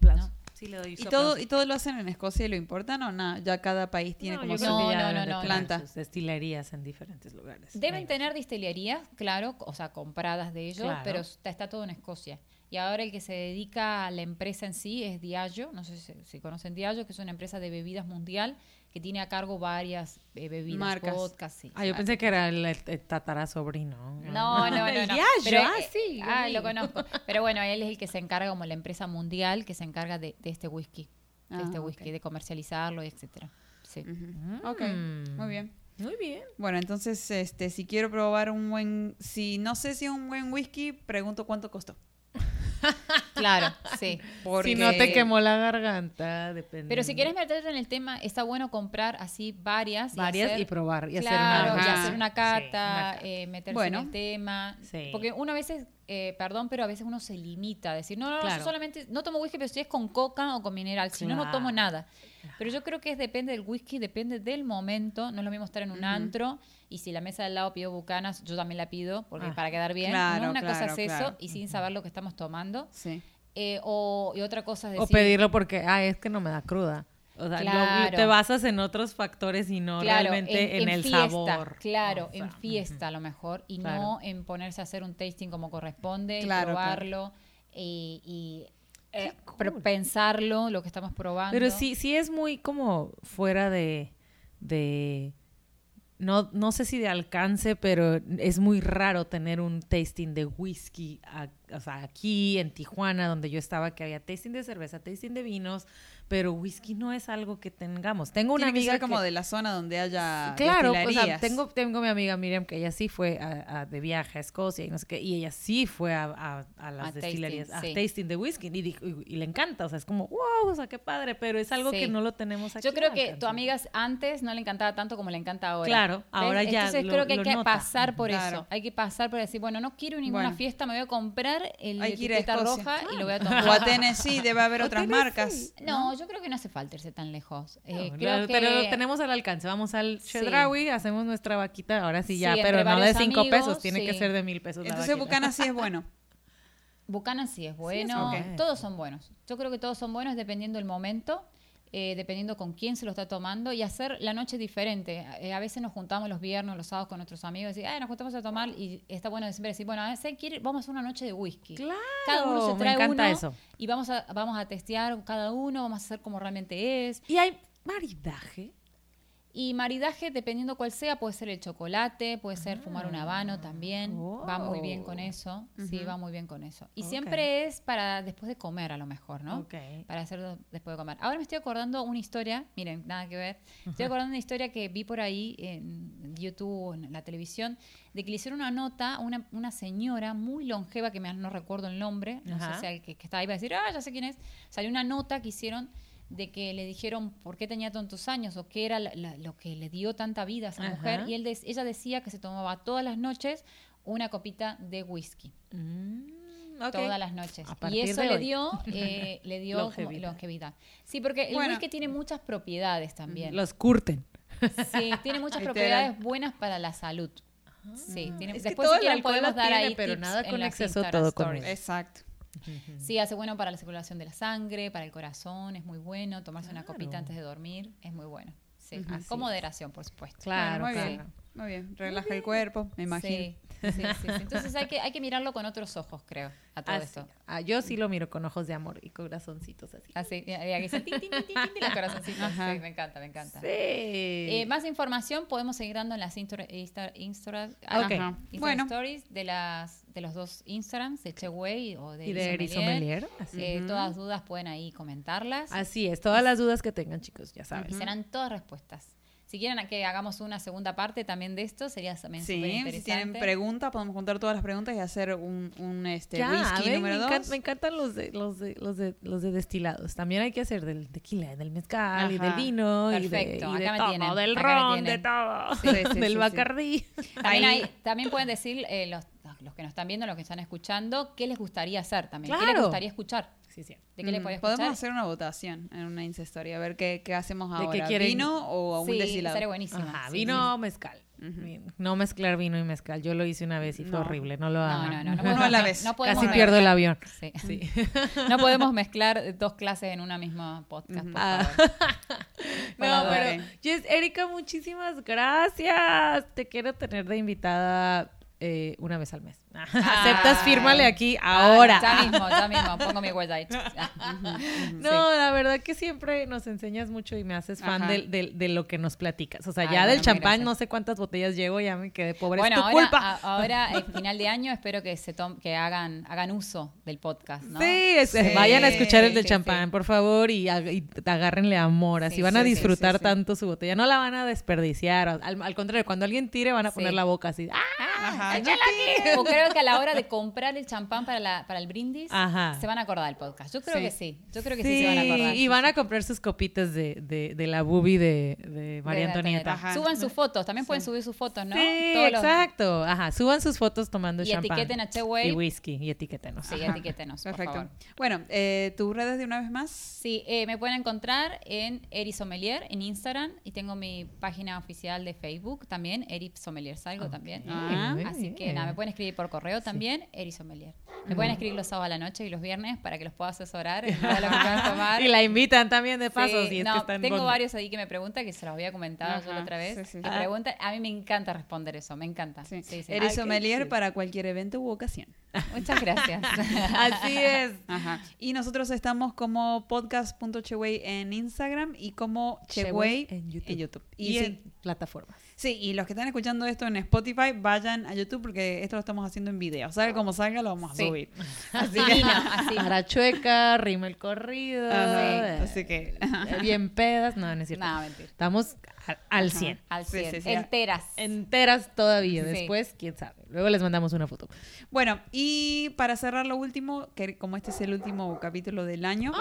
Sí, le doy ¿Y todo. ¿Y todo lo hacen en Escocia y lo importan o no? Ya cada país tiene No, como su... No, no, planta. sus destilerías en diferentes lugares. Deben tener distillerías, claro, o sea, compradas de ellos, Claro. pero está, está todo en Escocia. Y ahora el que se dedica a la empresa en sí es Diageo, no sé si, si conocen Diageo, que es una empresa de bebidas mundial que tiene a cargo varias eh, bebidas, Marcas. vodka, sí. Ah, yo pensé que era el, el- el tatarasobrino. No, no, no, no. Pero, ah, eh, sí. Ah, lo conozco. Pero bueno, él es el que se encarga como la empresa mundial que se encarga de, de este whisky, de Ah, este ok. whisky, de comercializarlo, etcétera. Sí. Ujú. Ok, Mm. muy bien. Muy bien. Bueno, entonces, este, si quiero probar un buen, si no sé si un buen whisky, pregunto cuánto costó. Claro, sí. Si no te quemó la garganta, depende. Pero si quieres meterte en el tema, está bueno comprar así varias. Varias y, hacer- probar. Y claro, hacer y una hacer una Sí, cata, una cata. eh, meterse Bueno. en el tema. Sí. Porque uno a veces, eh, perdón, pero a veces uno se limita a decir, no, no, no, yo Claro. solamente no tomo whisky, pero si es con coca o con mineral, si no, no tomo Claro. nada. Pero yo creo que es depende del whisky, depende del momento. No es lo mismo estar en un antro y si la mesa de al lado pidió bucanas, yo también la pido porque Ah. para quedar bien. Claro, no una cosa claro, es eso y sin saber lo que estamos tomando. Sí. Eh, o, y otra cosa es O decir, pedirlo porque, ah, es que no me da cruda. O sea, lo- te basas en otros factores y no Claro, realmente en, el fiesta, sabor. Claro, O sea, en fiesta a lo mejor, y Claro. no en ponerse a hacer un tasting como corresponde, y probarlo y, y, eh, cool. pensarlo, lo que estamos probando. Pero sí, sí es muy como fuera de, de no, no sé si de alcance, pero es muy raro tener un tasting de whisky, o sea, aquí en Tijuana, donde yo estaba, que había tasting de cerveza, tasting de vinos, pero whisky no es algo que tengamos. Tengo una Tiene que amiga ser como que- de la zona donde haya Claro, o sea, tengo, tengo mi amiga Miriam que ella sí fue a- a de viaje a Escocia y no sé qué, y ella sí fue a, a- a las A tasting, destilerías, a sí. tasting de whisky y, dijo- y- y le encanta, o sea, es como, wow, o sea, qué padre, pero es algo Sí. que no lo tenemos aquí. Yo creo que tu amiga antes no le encantaba tanto como le encanta ahora. Claro, ¿Ves? ahora ya Entonces lo- creo que hay que nota. pasar por Claro. eso. Hay que pasar por decir, bueno, no quiero ninguna Bueno. fiesta, me voy a comprar el que etiqueta roja y lo voy a tomar. O a Tennessee, debe haber otras marcas. No, yo creo que no hace falta irse tan lejos. Eh, No, creo lo- que Pero lo tenemos al alcance. Vamos al Sí. Chedraui, hacemos nuestra vaquita, ahora sí ya, Sí, pero no de cinco amigos, pesos, tiene que ser de mil pesos. la Entonces vaquita. Bucana sí es bueno. Buchanan sí es bueno. todos son buenos. Yo creo que todos son buenos dependiendo del momento, eh, dependiendo con quién se lo está tomando y hacer la noche diferente. Eh, a veces nos juntamos los viernes, los sábados con nuestros amigos y decir, "Ay, nos juntamos a tomar y está bueno siempre decir, bueno, ¿sabe qué? vamos a hacer una noche de whisky. Claro, Cada uno se me trae encanta uno eso. y vamos a, vamos a testear cada uno, vamos a hacer como realmente es. Y hay maridaje. Y maridaje, dependiendo cuál sea, puede ser el chocolate, puede ser fumar un habano también. Va muy bien con eso. Sí, va muy bien con eso. Y siempre es para después de comer, a lo mejor, ¿no? Ok. Para hacerlo después de comer. Ahora me estoy acordando una historia, miren, nada que ver. Estoy acordando una historia que vi por ahí en YouTube, en la televisión, de que le hicieron una nota a una, una señora muy longeva, que me, no recuerdo el nombre, no sé si el que, que estaba ahí va a decir, ah, ya sé quién es. Salió una nota que hicieron de que le dijeron por qué tenía tantos años o qué era la- la- lo que le dio tanta vida a esa Ajá. mujer. Y él ella decía que se tomaba todas las noches una copita de whisky Mm, todas las noches. Y eso de le dio, eh, le dio como Longevidad. Sí, porque el Bueno. whisky tiene muchas propiedades también. Los curten. Sí, tiene muchas propiedades buenas para la salud. Sí, tiene, Ah. Que después todo si el quieren alcohol podemos dar tiene, ahí pero tips nada con exceso, todo con. Exacto. Sí, hace bueno para la circulación de la sangre, para el corazón, es muy bueno. Tomarse una copita Claro. antes de dormir es muy bueno. Sí, ah, Así con moderación, por supuesto. Claro, Bueno, muy claro. bien. Muy bien. Relaja el cuerpo, me imagino. Sí, sí, sí, sí. Entonces hay que, hay que mirarlo con otros ojos, creo, a todo Así. esto. Ah, yo sí lo miro con ojos de amor y corazoncitos así. Así, y aquí dice tin, tin, tin, tin, tin, los corazoncitos. Sí, me encanta, me encanta. Sí. Eh, más información podemos seguir dando en las Insta, Insta, Insta- Ok. Ajá. Insta Bueno. Stories de, las, de los dos Instagrams, de Cheway o de y de Eri Sommelier. Sommelier. Así. Eh. Todas dudas pueden ahí comentarlas Así es. Todas las dudas que tengan, chicos, ya saben. y serán todas respuestas. Si quieren que hagamos una segunda parte también de esto, sería también súper Sí, si interesante. tienen preguntas, podemos juntar todas las preguntas y hacer un, un este, Ya, whisky ven, número me, dos. me encantan los de, los de los de los de destilados. También hay que hacer del tequila, del mezcal y del vino Perfecto, y de, y de acá me todo, tienen, del acá me ron, de todo, Sí, sí, sí, del sí. bacardí. También, hay- también pueden decir eh, los, los que nos están viendo, los que están escuchando, qué les gustaría hacer también. ¿Qué les Claro. gustaría escuchar? Sí, sí. ¿De qué Mm, podría escuchar? Podemos hacer una votación en una Insta Story, a ver qué, qué hacemos ¿De qué ahora. quieren? ¿Vino o un sí, destilado? sería buenísimo. Ajá, Sí, vino, sí. mezcal. No mezclar vino y mezcal. Yo lo hice una vez y fue No. horrible. No lo No, hagan. no, no. no Uno podemos a la vez. no podemos Casi mezclar- pierdo el avión. Sí. Sí. No podemos mezclar dos clases en una misma podcast, por Ah. favor. No, Bueno, pero. Jess, Erika, muchísimas gracias. Te quiero tener de invitada eh, una vez al mes. Aceptas, fírmale aquí ahora. Ah, ya mismo, ya mismo. Pongo mi huella ahí. No, la verdad que siempre nos enseñas mucho y me haces fan del- de, lo que nos platicas. O sea, Ay, ya bueno, del champán no sé cuántas botellas llevo, ya me quedé pobre. Bueno, es tu ahora, culpa. a- ahora, el final de año, espero que se tom- que hagan, hagan uso del podcast, ¿no? Sí, es- Sí, vayan a escuchar el del sí, champán, por favor, y, ag- y agárrenle amor. Así Sí, van a disfrutar tanto su botella. No la van a desperdiciar. Al, al contrario, cuando alguien tire, van a poner la boca así. ¡Ah! Ajá, Échala no aquí. O creo que a la hora de comprar el champán para, la, para el brindis, Ajá. se van a acordar del podcast. Yo creo Sí. que sí. Yo creo que sí, se van a acordar. y van a comprar sus copitas de, de, de la boobie de, de María De Antonieta. Ajá. Suban sus fotos, también pueden subir sus fotos, ¿no? Sí, Todos los- exacto. Ajá, suban sus fotos tomando Y champán. etiqueten a Cheway. Y whisky, y etiquetenos. Sí, Ajá. etiquétenos, por Perfecto. favor. Bueno, eh, tus redes de una vez más. Sí, eh, me pueden encontrar en Eri Sommelier en Instagram y tengo mi página oficial de Facebook también, Eri Sommelier Salgo también. Ah, muy Así que nada, me pueden escribir por correo también, Eri Sommelier. Me pueden escribir los sábados a la noche y los viernes para que los pueda asesorar en todo lo que puedan tomar. Y la invitan también de paso, Sí, si es no, que están tengo varios ahí que me preguntan, que se los había comentado yo la otra vez. sí, sí. Que Ah. preguntan, a mí me encanta responder eso, me encanta. Sí. Sí, sí. Eres Ah, para cualquier evento u ocasión. Muchas gracias. Así es. Ajá. Y nosotros estamos como podcast.cheway en Instagram y como Cheway en YouTube. en YouTube. Y, Y, sí, en plataformas. sí, y los que están escuchando esto en Spotify, vayan a YouTube porque esto lo estamos haciendo en video. Salga como salga, lo vamos a Sí. subir. Así que no, así. Arachueca, rima el corrido. Ajá, eh, Así que. Bien pedas. No, no es cierto. No, mentira. Estamos al, al Ajá. 100. Al Sí, 100. sí, sí. Enteras. Enteras todavía. Sí. Después, quién sabe. Luego les mandamos una foto. Bueno, y para cerrar lo último, que como este es el último capítulo del año,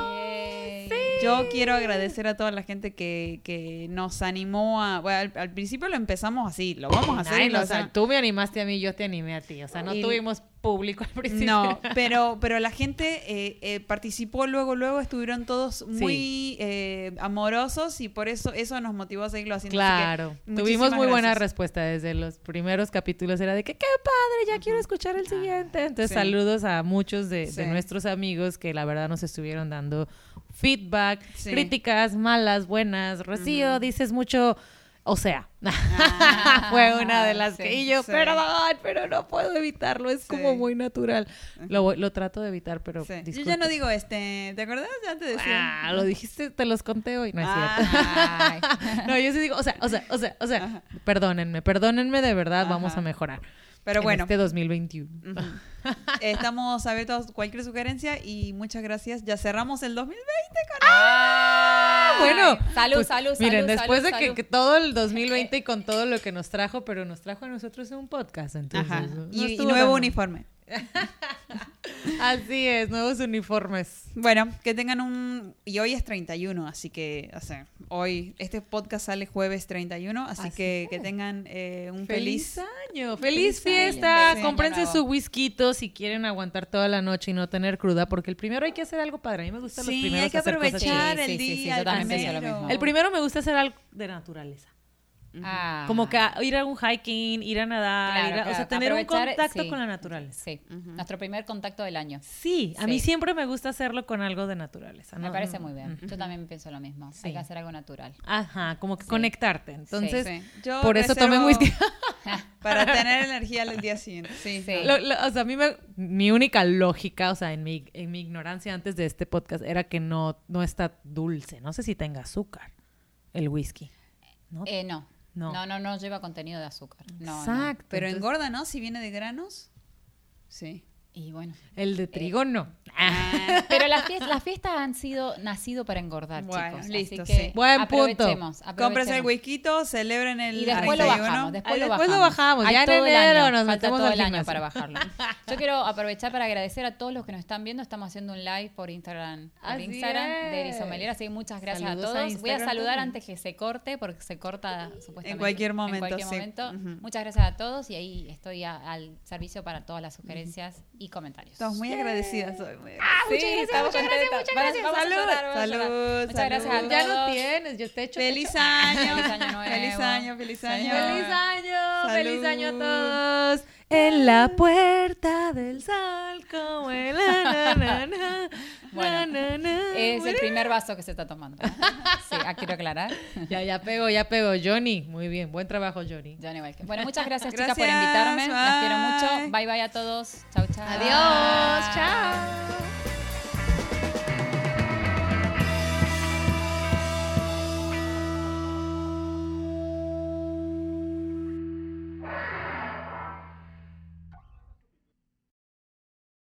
yo quiero agradecer a toda la gente que, que nos animó a. Bueno, al, al principio lo empezamos así, lo vamos a hacer. Ay, y lo no, o sea, tú me animaste a mí, yo te animé a ti. O sea, no Y- tuvimos público al principio. No, pero, pero la gente eh, eh, participó luego, luego estuvieron todos muy eh, amorosos y por eso eso nos motivó a seguirlo haciendo. Que Claro, tuvimos muy buena respuesta desde los primeros capítulos. Era de que qué padre, ya quiero escuchar el siguiente. Entonces, sí. saludos a muchos de, nuestros amigos que la verdad nos estuvieron dando feedback, críticas malas, buenas. Rocío, dices mucho, o sea, Ah, fue una de las sí, que y yo, sí. perdón, pero no puedo evitarlo, es como muy natural. Lo, lo trato de evitar, pero. Yo ya no digo este, ¿te acuerdas? Ya te decía. Ah, lo dijiste, te los conté hoy, no es cierto. No, yo sí digo, o sea, o sea, o sea, o sea, Ajá. perdónenme, perdónenme de verdad, vamos a mejorar. Pero en bueno, Este 2021. ujú. estamos abiertos a cualquier sugerencia y muchas gracias. Ya cerramos el 2020 con Ah, bueno, salud, pues, salud, salud. Miren, después salud, de que, salud. que todo el 2020 y con todo lo que nos trajo, pero nos trajo a nosotros un podcast, entonces. Ajá. no Y, y nuevo tan uniforme. Así es, nuevos uniformes. Bueno, que tengan un... Y hoy es 31, así que, o sea, hoy, este podcast sale jueves 31, así, Así que que tengan eh, un Feliz feliz... año, Feliz fiesta. Cómprense Año su whisky si quieren aguantar toda la noche y no tener cruda, porque el primero hay que hacer algo padre. A mí me gusta los Sí, primeros hay que hacer cosas aprovechar el Sí, sí, sí, día, el lo primero. mismo. El primero me gusta hacer algo de naturaleza. Ah. Como que a- ir a un hiking, ir a nadar, Claro, ir a- o claro, sea, tener un contacto sí. con la naturaleza. Sí, nuestro primer contacto del año. Sí, a mí siempre me gusta hacerlo con algo de naturaleza. Me parece muy bien. Yo también pienso lo mismo. Sí. Hay que hacer algo natural. Ajá, como que Sí. conectarte. Entonces, Sí. Yo por eso reservo whisky. Para tener energía al día siguiente. Sí. Sí. Lo- lo- o sea, a mí me, mi única lógica, o sea, en mi, en mi ignorancia antes de este podcast, era que no, no está dulce. No sé si tenga azúcar el whisky. ¿No? Eh, no. No. No. no, no, lleva contenido de azúcar. No, no. Exacto. Pero entonces, engorda, ¿no? Si viene de granos. Sí. Y bueno. El de trigo no. Pero las fiestas, las fiestas han sido nacido para engordar, Bueno, chicos. listo, Así que sí. Buen punto. Cómprese el whisky, celebren el Y después lo 31. bajamos, después, Ay, después lo bajamos. Hay ya en enero año, nos falta todo el año para bajarlo. Yo quiero aprovechar para agradecer a todos los que nos están viendo. Estamos haciendo un live por Instagram, por Así Instagram de así que muchas gracias Saludos a a todos. Voy a saludar también. antes que se corte, porque se corta supuestamente En cualquier momento, En cualquier sí. momento. Ujú. Muchas gracias a todos y ahí estoy a- al servicio para todas las sugerencias y comentarios. Estamos muy agradecidas hoy. muy Ah, muchas agradecidas. gracias, muchas gracias, muchas gracias. Vamos a Salud, vamos a salud, llorar. Muchas gracias a salud. todos. Ya no tienes, yo te echo. te Feliz echo. año. Feliz año nuevo. Feliz año, feliz año. Feliz año, feliz año a Salud. todos. En la puerta del sol, como el Bueno, na, na, na. Es el primer vaso que se está tomando. Sí, ah, quiero aclarar. Ya, ya pego, ya pego. Johnny, muy bien, buen trabajo, Johnny. Johnny Walker. Bueno, muchas gracias, chicas, por invitarme. Las quiero bye. mucho. Bye, bye a todos. Chau, chau. Adiós, chao.